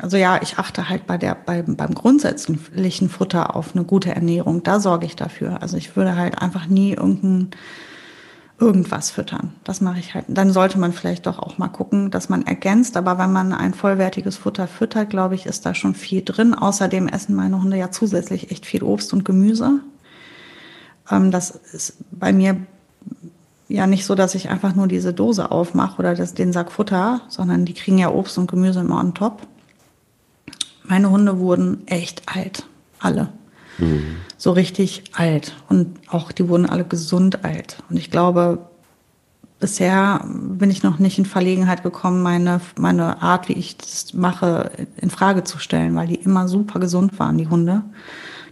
also ja, ich achte halt bei der, bei, beim grundsätzlichen Futter auf eine gute Ernährung. Da sorge ich dafür. Also ich würde halt einfach nie irgendein irgendwas füttern. Das mache ich halt. Dann sollte man vielleicht doch auch mal gucken, dass man ergänzt. Aber wenn man ein vollwertiges Futter füttert, glaube ich, ist da schon viel drin. Außerdem essen meine Hunde ja zusätzlich echt viel Obst und Gemüse. Ähm, das ist bei mir ja nicht so, dass ich einfach nur diese Dose aufmache oder das, den Sack Futter, sondern die kriegen ja Obst und Gemüse immer on top. Meine Hunde wurden echt alt. Alle. Mhm. So richtig alt. Und auch die wurden alle gesund alt. Und ich glaube, bisher bin ich noch nicht in Verlegenheit gekommen, meine, meine Art, wie ich das mache, in Frage zu stellen, weil die immer super gesund waren, die Hunde.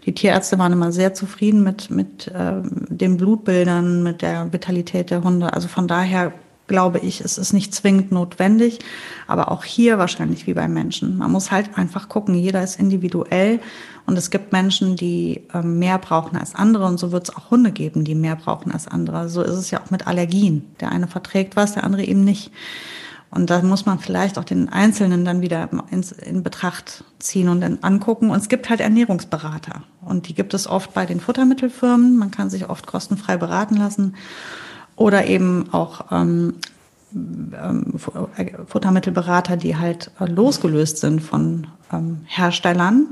Die Tierärzte waren immer sehr zufrieden mit, mit äh, den Blutbildern, mit der Vitalität der Hunde. Also von daher glaube ich, es ist nicht zwingend notwendig, aber auch hier wahrscheinlich wie bei Menschen. Man muss halt einfach gucken, jeder ist individuell und es gibt Menschen, die äh, mehr brauchen als andere und so wird es auch Hunde geben, die mehr brauchen als andere. So ist es ja auch mit Allergien. Der eine verträgt was, der andere eben nicht. Und da muss man vielleicht auch den Einzelnen dann wieder ins, in Betracht ziehen und dann angucken. Und es gibt halt Ernährungsberater. Und die gibt es oft bei den Futtermittelfirmen. Man kann sich oft kostenfrei beraten lassen. Oder eben auch ähm, ähm, Futtermittelberater, die halt äh, losgelöst sind von ähm, Herstellern,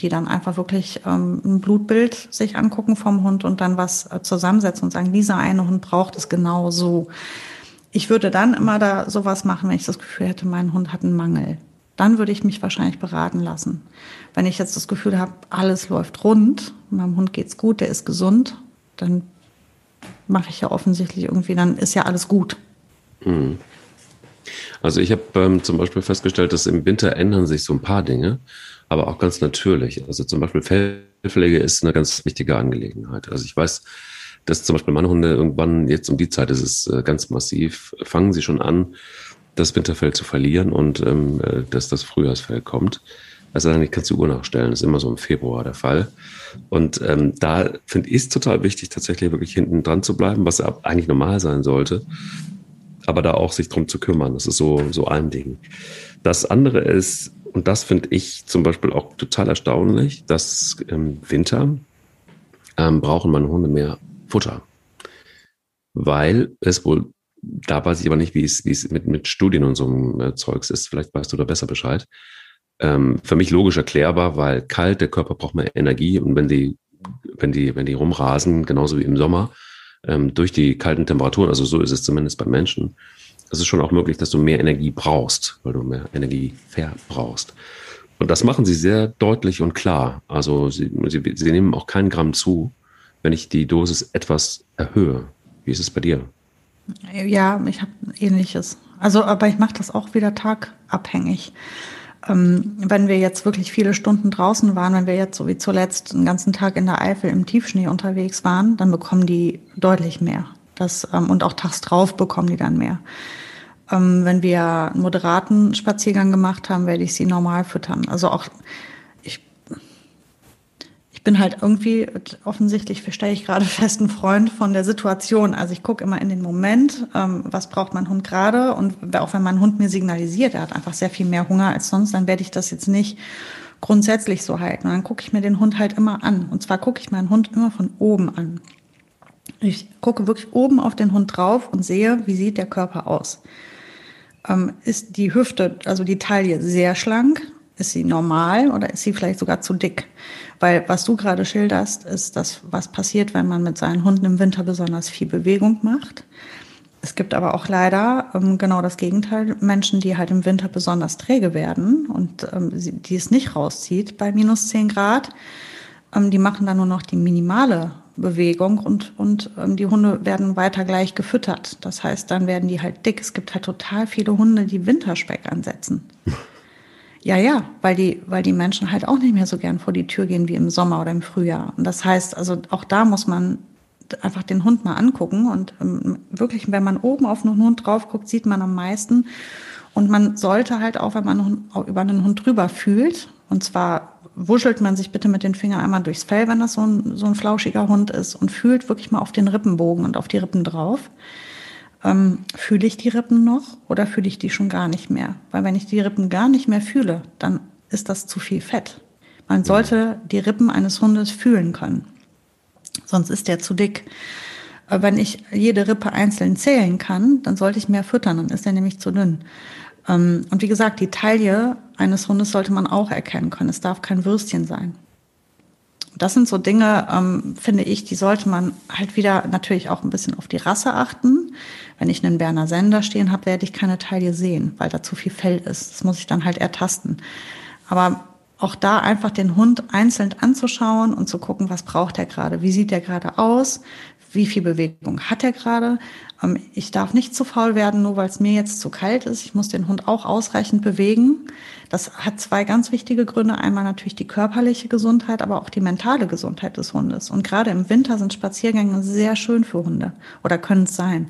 die dann einfach wirklich ähm, ein Blutbild sich angucken vom Hund und dann was äh, zusammensetzen und sagen, dieser eine Hund braucht es genau so. Ich würde dann immer da sowas machen, wenn ich das Gefühl hätte, mein Hund hat einen Mangel. Dann würde ich mich wahrscheinlich beraten lassen. Wenn ich jetzt das Gefühl habe, alles läuft rund, meinem Hund geht's gut, der ist gesund, dann mache ich ja offensichtlich irgendwie, dann ist ja alles gut. Hm. Also ich habe ähm, zum Beispiel festgestellt, dass im Winter ändern sich so ein paar Dinge, aber auch ganz natürlich. Also zum Beispiel Fellpflege ist eine ganz wichtige Angelegenheit. Also ich weiß, dass zum Beispiel meine Hunde irgendwann, jetzt um die Zeit ist es äh, ganz massiv, fangen sie schon an, das Winterfell zu verlieren und ähm, äh, dass das Frühjahrsfell kommt. Also dann kannst du die Uhr nachstellen, das ist immer so im Februar der Fall. Und ähm, da finde ich es total wichtig, tatsächlich wirklich hinten dran zu bleiben, was eigentlich normal sein sollte, aber da auch sich drum zu kümmern. Das ist so, so ein Ding. Das andere ist, und das finde ich zum Beispiel auch total erstaunlich, dass im Winter ähm, brauchen meine Hunde mehr Futter. Weil es wohl, da weiß ich aber nicht, wie es, wie es mit, mit Studien und so einem äh, Zeugs ist. Vielleicht weißt du da besser Bescheid. Ähm, für mich logisch erklärbar, weil kalt, der Körper braucht mehr Energie und wenn die, wenn die, wenn die rumrasen, genauso wie im Sommer, ähm, durch die kalten Temperaturen, also so ist es zumindest beim Menschen, es ist schon auch möglich, dass du mehr Energie brauchst, weil du mehr Energie verbrauchst. Und das machen Sie sehr deutlich und klar. Also Sie, Sie, Sie nehmen auch keinen Gramm zu, wenn ich die Dosis etwas erhöhe. Wie ist es bei dir? Ja, ich habe ähnliches. Also, aber ich mache das auch wieder tagabhängig. Ähm, wenn wir jetzt wirklich viele Stunden draußen waren, wenn wir jetzt so wie zuletzt einen ganzen Tag in der Eifel im Tiefschnee unterwegs waren, dann bekommen die deutlich mehr. Das, ähm, und auch tags drauf bekommen die dann mehr. Ähm, wenn wir einen moderaten Spaziergang gemacht haben, werde ich sie normal füttern. Also auch bin halt irgendwie, offensichtlich stelle ich gerade fest, ein Freund von der Situation. Also ich gucke immer in den Moment, ähm, was braucht mein Hund gerade und auch wenn mein Hund mir signalisiert, er hat einfach sehr viel mehr Hunger als sonst, dann werde ich das jetzt nicht grundsätzlich so halten. Und dann gucke ich mir den Hund halt immer an. Und zwar gucke ich meinen Hund immer von oben an. Ich gucke wirklich oben auf den Hund drauf und sehe, wie sieht der Körper aus. Ähm, ist die Hüfte, also die Taille sehr schlank? Ist sie normal oder ist sie vielleicht sogar zu dick? Weil was du gerade schilderst, ist das, was passiert, wenn man mit seinen Hunden im Winter besonders viel Bewegung macht. Es gibt aber auch leider ähm, genau das Gegenteil, Menschen, die halt im Winter besonders träge werden und ähm, die es nicht rauszieht bei minus 10 Grad. Ähm, die machen dann nur noch die minimale Bewegung und, und ähm, die Hunde werden weiter gleich gefüttert. Das heißt, dann werden die halt dick. Es gibt halt total viele Hunde, die Winterspeck ansetzen. Ja, ja, weil die, weil die Menschen halt auch nicht mehr so gern vor die Tür gehen wie im Sommer oder im Frühjahr. Und das heißt, also auch da muss man einfach den Hund mal angucken und ähm, wirklich, wenn man oben auf einen Hund drauf guckt, sieht man am meisten. Und man sollte halt auch, wenn man über einen Hund drüber fühlt, und zwar wuschelt man sich bitte mit den Fingern einmal durchs Fell, wenn das so ein, so ein flauschiger Hund ist und fühlt wirklich mal auf den Rippenbogen und auf die Rippen drauf. Ähm, fühle ich die Rippen noch oder fühle ich die schon gar nicht mehr? Weil wenn ich die Rippen gar nicht mehr fühle, dann ist das zu viel Fett. Man sollte die Rippen eines Hundes fühlen können. Sonst ist der zu dick. Wenn ich jede Rippe einzeln zählen kann, dann sollte ich mehr füttern, dann ist er nämlich zu dünn. Ähm, und wie gesagt, die Taille eines Hundes sollte man auch erkennen können. Es darf kein Würstchen sein. Das sind so Dinge, ähm, finde ich, die sollte man halt wieder natürlich auch ein bisschen auf die Rasse achten. Wenn ich einen Berner Sender stehen habe, werde ich keine Taille sehen, weil da zu viel Fell ist. Das muss ich dann halt ertasten. Aber auch da einfach den Hund einzeln anzuschauen und zu gucken, was braucht er gerade, wie sieht er gerade aus, wie viel Bewegung hat er gerade. Ähm, ich darf nicht zu faul werden, nur weil es mir jetzt zu kalt ist. Ich muss den Hund auch ausreichend bewegen. Das hat zwei ganz wichtige Gründe. Einmal natürlich die körperliche Gesundheit, aber auch die mentale Gesundheit des Hundes. Und gerade im Winter sind Spaziergänge sehr schön für Hunde oder können es sein.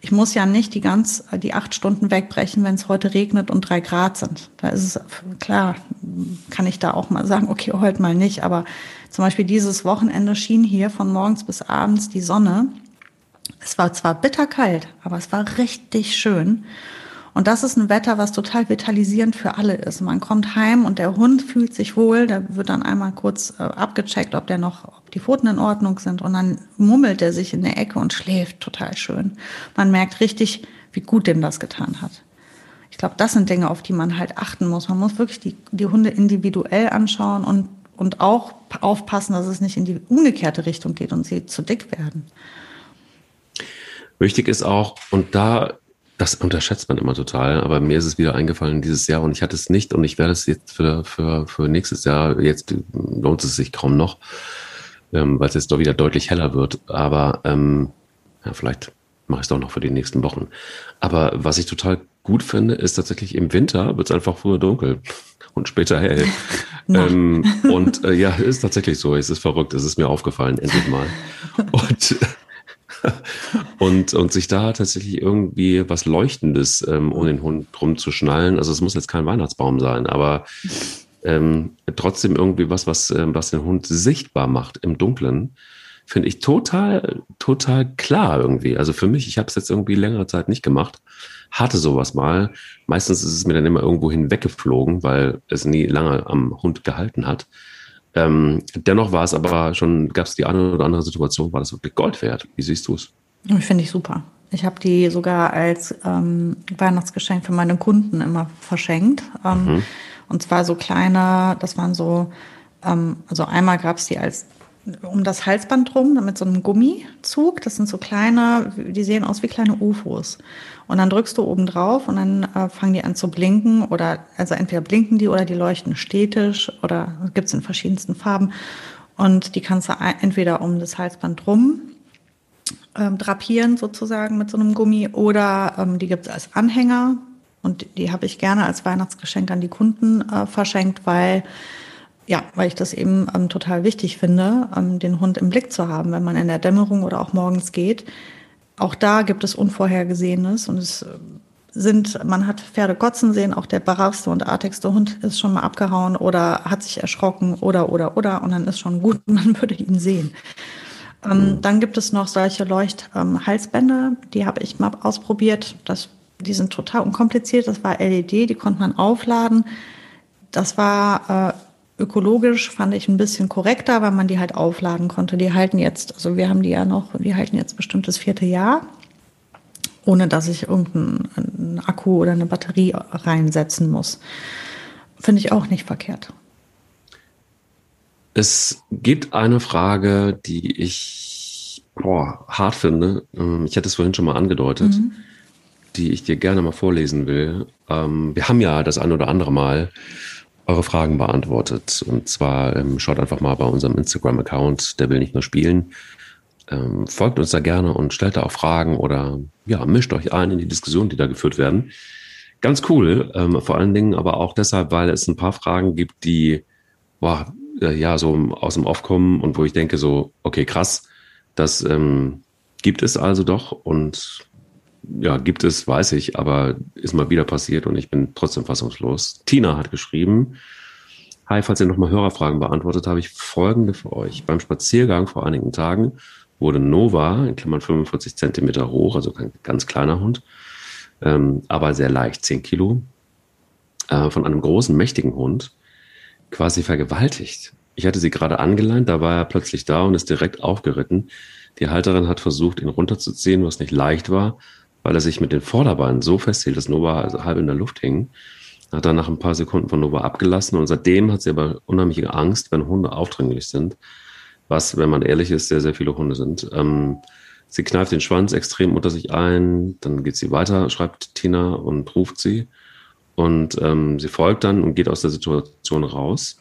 Ich muss ja nicht die ganz, die acht Stunden wegbrechen, wenn es heute regnet und drei Grad sind. Da ist es klar, kann ich da auch mal sagen, okay, heute mal nicht. Aber zum Beispiel dieses Wochenende schien hier von morgens bis abends die Sonne. Es war zwar bitterkalt, aber es war richtig schön. Und das ist ein Wetter, was total vitalisierend für alle ist. Man kommt heim und der Hund fühlt sich wohl. Da wird dann einmal kurz äh, abgecheckt, ob der noch, ob die Pfoten in Ordnung sind. Und dann mummelt er sich in der Ecke und schläft total schön. Man merkt richtig, wie gut dem das getan hat. Ich glaube, das sind Dinge, auf die man halt achten muss. Man muss wirklich die, die Hunde individuell anschauen und, und auch aufpassen, dass es nicht in die umgekehrte Richtung geht und sie zu dick werden. Wichtig ist auch, und da das unterschätzt man immer total, aber mir ist es wieder eingefallen dieses Jahr und ich hatte es nicht und ich werde es jetzt für, für, für nächstes Jahr, jetzt lohnt es sich kaum noch, ähm, weil es jetzt doch wieder deutlich heller wird, aber ähm, ja, vielleicht mache ich es doch noch für die nächsten Wochen. Aber was ich total gut finde, ist tatsächlich im Winter wird es einfach früher dunkel und später hell. ähm, und äh, ja, ist tatsächlich so. Es ist verrückt. Es ist mir aufgefallen, endlich mal. Und und, und sich da tatsächlich irgendwie was Leuchtendes ähm, um den Hund drum zu schnallen. Also es muss jetzt kein Weihnachtsbaum sein, aber ähm, trotzdem irgendwie was, was, ähm, was den Hund sichtbar macht im Dunkeln, finde ich total, total klar irgendwie. Also für mich, ich habe es jetzt irgendwie längere Zeit nicht gemacht, hatte sowas mal. Meistens ist es mir dann immer irgendwo hinweggeflogen, weil es nie lange am Hund gehalten hat. Ähm, dennoch war es aber schon, gab es die eine oder andere Situation, war das wirklich Gold wert. Wie siehst du es? Finde ich super. Ich habe die sogar als ähm, Weihnachtsgeschenk für meine Kunden immer verschenkt. Ähm, mhm. Und zwar so kleine, das waren so, ähm, also einmal gab es die als um das Halsband drum mit so einem Gummizug. Das sind so kleine, die sehen aus wie kleine UFOs. Und dann drückst du oben drauf und dann äh, fangen die an zu blinken oder also entweder blinken die oder die leuchten stetisch oder gibt's in verschiedensten Farben. Und die kannst du entweder um das Halsband drum ähm, drapieren sozusagen mit so einem Gummi oder ähm, die gibt's als Anhänger. Und die habe ich gerne als Weihnachtsgeschenk an die Kunden äh, verschenkt, weil ja, weil ich das eben ähm, total wichtig finde, ähm, den Hund im Blick zu haben, wenn man in der Dämmerung oder auch morgens geht. Auch da gibt es Unvorhergesehenes und es äh, sind, man hat Pferde kotzen sehen, auch der bravste und artigste Hund ist schon mal abgehauen oder hat sich erschrocken oder, oder, oder und dann ist schon gut, man würde ihn sehen. Ähm, dann gibt es noch solche Leuchthalsbänder, ähm, die habe ich mal ausprobiert. Das, die sind total unkompliziert. Das war LED, die konnte man aufladen. Das war äh, ökologisch fand ich ein bisschen korrekter, weil man die halt aufladen konnte. Die halten jetzt, also wir haben die ja noch, die halten jetzt bestimmt das vierte Jahr, ohne dass ich irgendeinen Akku oder eine Batterie reinsetzen muss. Finde ich auch nicht verkehrt. Es gibt eine Frage, die ich boah, hart finde. Ähm, ich hatte es vorhin schon mal angedeutet, mhm. die ich dir gerne mal vorlesen will. Ähm, wir haben ja das ein oder andere Mal eure Fragen beantwortet. Und zwar ähm, schaut einfach mal bei unserem Instagram-Account, der will nicht nur spielen. Ähm, folgt uns da gerne und stellt da auch Fragen oder ja, mischt euch ein in die Diskussionen, die da geführt werden. Ganz cool, ähm, vor allen Dingen aber auch deshalb, weil es ein paar Fragen gibt, die boah, ja so aus dem Off kommen und wo ich denke so, okay, krass, das ähm, gibt es also doch und ja, gibt es, weiß ich, aber ist mal wieder passiert und ich bin trotzdem fassungslos. Tina hat geschrieben, Hi, falls ihr nochmal Hörerfragen beantwortet, habe ich folgende für euch. Beim Spaziergang vor einigen Tagen wurde Nova, in Klammern 45 Zentimeter hoch, also kein ganz kleiner Hund, ähm, aber sehr leicht, 10 Kilo, äh, von einem großen, mächtigen Hund quasi vergewaltigt. Ich hatte sie gerade angeleint, da war er plötzlich da und ist direkt aufgeritten. Die Halterin hat versucht, ihn runterzuziehen, was nicht leicht war, weil er sich mit den Vorderbeinen so festhielt, dass Nova halb in der Luft hing. Hat dann nach ein paar Sekunden von Nova abgelassen und seitdem hat sie aber unheimliche Angst, wenn Hunde aufdringlich sind. Was, wenn man ehrlich ist, sehr, sehr viele Hunde sind. Ähm, sie kneift den Schwanz extrem unter sich ein, dann geht sie weiter, schreibt Tina und ruft sie. Und ähm, sie folgt dann und geht aus der Situation raus.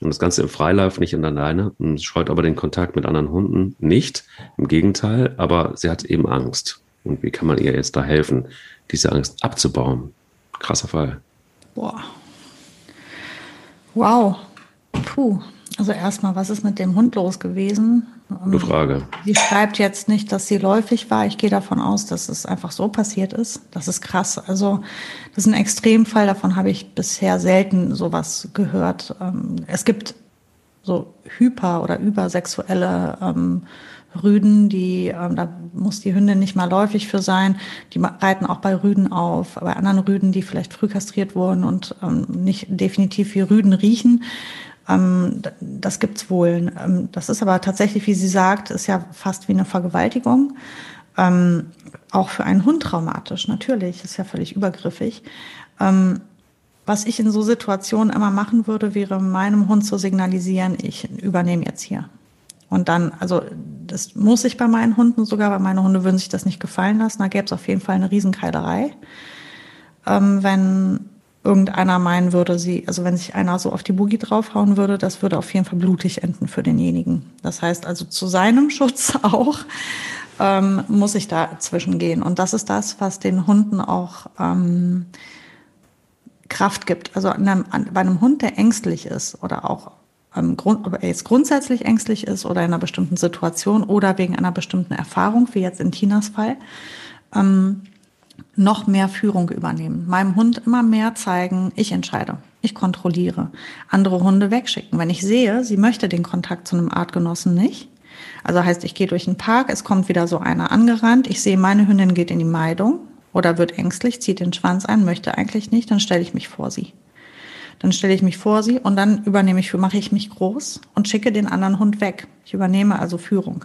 Und das Ganze im Freilauf, nicht in der Leine, und scheut aber den Kontakt mit anderen Hunden nicht. Im Gegenteil, aber sie hat eben Angst. Und wie kann man ihr jetzt da helfen, diese Angst abzubauen? Krasser Fall. Boah. Wow. Puh. Also erstmal, was ist mit dem Hund los gewesen? Gute Frage. Sie schreibt jetzt nicht, dass sie läufig war. Ich gehe davon aus, dass es einfach so passiert ist. Das ist krass. Also das ist ein Extremfall. Davon habe ich bisher selten sowas gehört. Ähm, es gibt so hyper- oder übersexuelle ähm, Rüden, die, ähm, da muss die Hündin nicht mal läufig für sein. Die reiten auch bei Rüden auf, bei anderen Rüden, die vielleicht früh kastriert wurden und ähm, nicht definitiv wie Rüden riechen. Ähm, das gibt's wohl. Ähm, das ist aber tatsächlich, wie sie sagt, ist ja fast wie eine Vergewaltigung. Ähm, auch für einen Hund traumatisch, natürlich, ist ja völlig übergriffig. Ähm, was ich in so Situationen immer machen würde, wäre meinem Hund zu signalisieren, ich übernehme jetzt hier. Und dann, also das muss ich bei meinen Hunden sogar, weil meine Hunde würden sich das nicht gefallen lassen. Da gäbe es auf jeden Fall eine Riesenkeilerei. Ähm, wenn irgendeiner meinen würde, sie, also wenn sich einer so auf die Boogie draufhauen würde, das würde auf jeden Fall blutig enden für denjenigen. Das heißt also zu seinem Schutz auch ähm, muss ich da zwischengehen. Und das ist das, was den Hunden auch ähm, Kraft gibt. Also einem, bei einem Hund, der ängstlich ist oder auch ähm, Grund, ob er jetzt grundsätzlich ängstlich ist oder in einer bestimmten Situation oder wegen einer bestimmten Erfahrung, wie jetzt in Tinas Fall, ähm, noch mehr Führung übernehmen. Meinem Hund immer mehr zeigen, ich entscheide, ich kontrolliere. Andere Hunde wegschicken. Wenn ich sehe, sie möchte den Kontakt zu einem Artgenossen nicht, also heißt, ich gehe durch den Park, es kommt wieder so einer angerannt, ich sehe, meine Hündin geht in die Meidung oder wird ängstlich, zieht den Schwanz ein, möchte eigentlich nicht, dann stelle ich mich vor sie. Dann stelle ich mich vor sie und dann übernehme ich, mache ich mich groß und schicke den anderen Hund weg. Ich übernehme also Führung.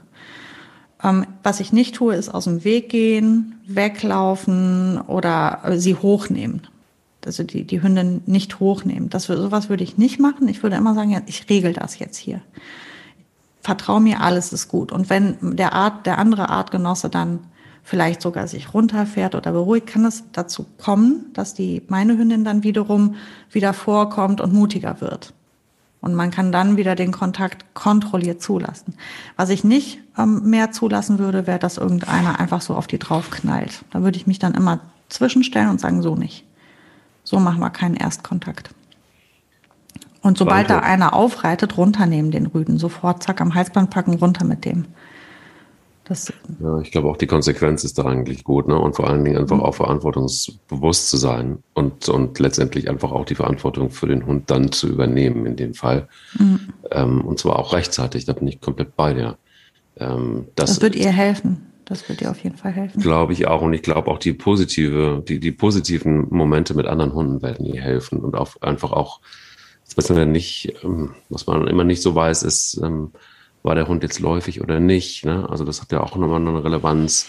Ähm, was ich nicht tue, ist aus dem Weg gehen, weglaufen oder äh, sie hochnehmen. Also die, die Hündin nicht hochnehmen. Das, sowas würde ich nicht machen. Ich würde immer sagen, ja, ich regel das jetzt hier. vertrau mir, alles ist gut. Und wenn der Art, der andere Artgenosse dann vielleicht sogar sich runterfährt oder beruhigt, kann es dazu kommen, dass die meine Hündin dann wiederum wieder vorkommt und mutiger wird. Und man kann dann wieder den Kontakt kontrolliert zulassen. Was ich nicht ähm, mehr zulassen würde, wäre, dass irgendeiner einfach so auf die draufknallt. Da würde ich mich dann immer zwischenstellen und sagen, so nicht. So machen wir keinen Erstkontakt. Und sobald da einer aufreitet, runternehmen den Rüden. Sofort, zack, am Halsband packen, runter mit dem. Das ja, ich glaube auch die Konsequenz ist da eigentlich gut, ne? Und vor allen Dingen einfach mhm. auch verantwortungsbewusst zu sein und, und letztendlich einfach auch die Verantwortung für den Hund dann zu übernehmen in dem Fall. Mhm. Ähm, und zwar auch rechtzeitig, da bin ich komplett bei dir. Ähm, das, das wird ihr helfen. Das wird dir auf jeden Fall helfen. Glaube ich auch. Und ich glaube auch die positive, die, die positiven Momente mit anderen Hunden werden ihr helfen und auch einfach auch, was man ja nicht, ähm, was man immer nicht so weiß, ist, ähm, war der Hund jetzt läufig oder nicht. Ne? Also das hat ja auch nochmal eine Relevanz,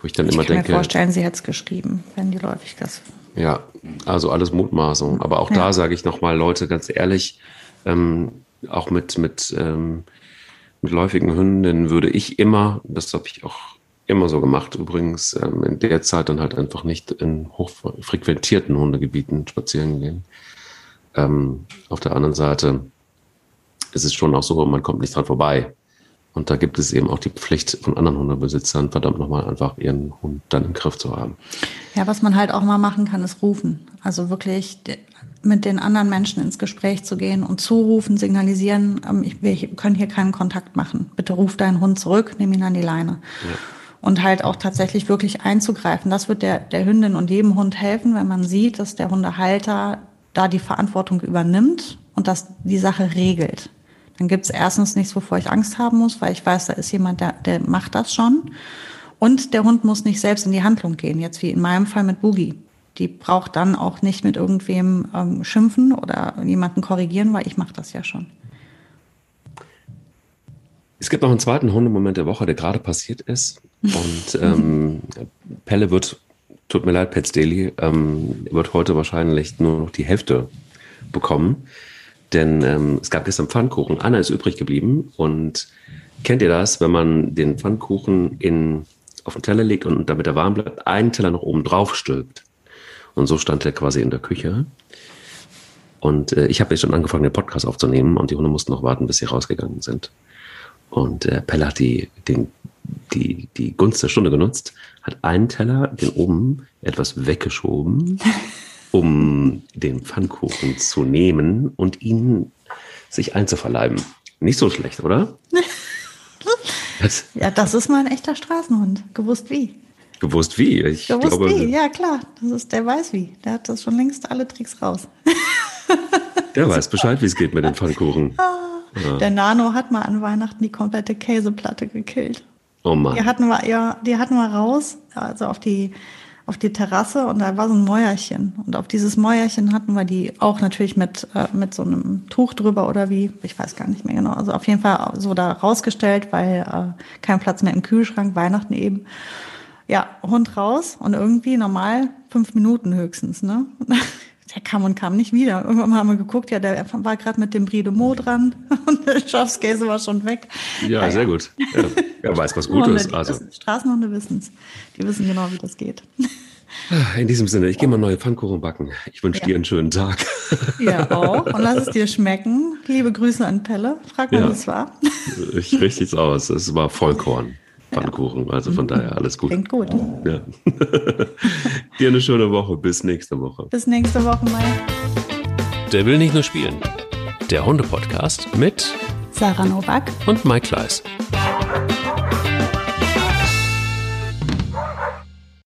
wo ich dann ich immer denke. Ich kann mir vorstellen, sie hätte es geschrieben, wenn die läufig ist. Ja, also alles Mutmaßung. Aber auch ja. da sage ich nochmal, Leute, ganz ehrlich, ähm, auch mit, mit, ähm, mit läufigen Hündinnen würde ich immer, das habe ich auch immer so gemacht, übrigens ähm, in der Zeit dann halt einfach nicht in hochfrequentierten Hundegebieten spazieren gehen. Ähm, auf der anderen Seite ist es schon auch so, man kommt nicht dran vorbei. Und da gibt es eben auch die Pflicht von anderen Hundebesitzern, verdammt nochmal einfach ihren Hund dann im Griff zu haben. Ja, was man halt auch mal machen kann, ist rufen. Also wirklich mit den anderen Menschen ins Gespräch zu gehen und zurufen, signalisieren, ähm, ich, wir können hier keinen Kontakt machen. Bitte ruf deinen Hund zurück, nimm ihn an die Leine. Ja. Und halt auch tatsächlich wirklich einzugreifen. Das wird der, der Hündin und jedem Hund helfen, wenn man sieht, dass der Hundehalter da die Verantwortung übernimmt und das die Sache regelt. Dann gibt es erstens nichts, wovor ich Angst haben muss, weil ich weiß, da ist jemand, der, der macht das schon. Und der Hund muss nicht selbst in die Handlung gehen, jetzt wie in meinem Fall mit Boogie. Die braucht dann auch nicht mit irgendwem ähm, schimpfen oder jemanden korrigieren, weil ich mache das ja schon. Es gibt noch einen zweiten Hundemoment der Woche, der gerade passiert ist. Und ähm, Pelle wird, tut mir leid, Pets Daily, ähm, wird heute wahrscheinlich nur noch die Hälfte bekommen. Denn ähm, es gab gestern Pfannkuchen. Anna ist übrig geblieben. Und kennt ihr das, wenn man den Pfannkuchen in, auf den Teller legt und damit er warm bleibt, einen Teller noch oben drauf stülpt? Und so stand er quasi in der Küche. Und äh, ich habe jetzt schon angefangen, den Podcast aufzunehmen und die Hunde mussten noch warten, bis sie rausgegangen sind. Und äh, Pelle hat die, den, die, die Gunst der Stunde genutzt, hat einen Teller, den oben etwas weggeschoben um den Pfannkuchen zu nehmen und ihn sich einzuverleiben. Nicht so schlecht, oder? ja, das ist mal ein echter Straßenhund. Gewusst wie. Gewusst wie? Ich Gewusst glaube, wie, ja klar. Das ist, der weiß wie. Der hat das schon längst alle Tricks raus. der weiß Bescheid, wie es geht mit den Pfannkuchen. Ja. Der Nano hat mal an Weihnachten die komplette Käseplatte gekillt. Oh Mann. Die hatten wir, ja, die hatten wir raus, also auf die auf die Terrasse und da war so ein Mäuerchen. Und auf dieses Mäuerchen hatten wir die auch natürlich mit, äh, mit so einem Tuch drüber oder wie, ich weiß gar nicht mehr genau. Also auf jeden Fall so da rausgestellt, weil äh, kein Platz mehr im Kühlschrank, Weihnachten eben. Ja, Hund raus und irgendwie normal fünf Minuten höchstens, ne? der kam und kam nicht wieder. Irgendwann haben wir geguckt, ja, der war gerade mit dem Brie de Meaux dran und der Schafskäse war schon weg. Ja, ja sehr gut. Ja, er weiß, was gut ist. Also. Straßenhunde wissen es. Die wissen genau, wie das geht. Ah, in diesem Sinne, ich gehe mal neue Pfannkuchen backen. Ich wünsche ja. dir einen schönen Tag. Ja, auch. Und lass es dir schmecken. Liebe Grüße an Pelle. Frag mal, ja. was es war. Ich richte es aus. Es war Vollkorn. Pfannkuchen. Also von daher alles gut. Klingt gut. Ja. Dir eine schöne Woche. Bis nächste Woche. Bis nächste Woche, Mai. Der will nicht nur spielen. Der Hunde-Podcast mit Sarah Novak und Mike Kleiss.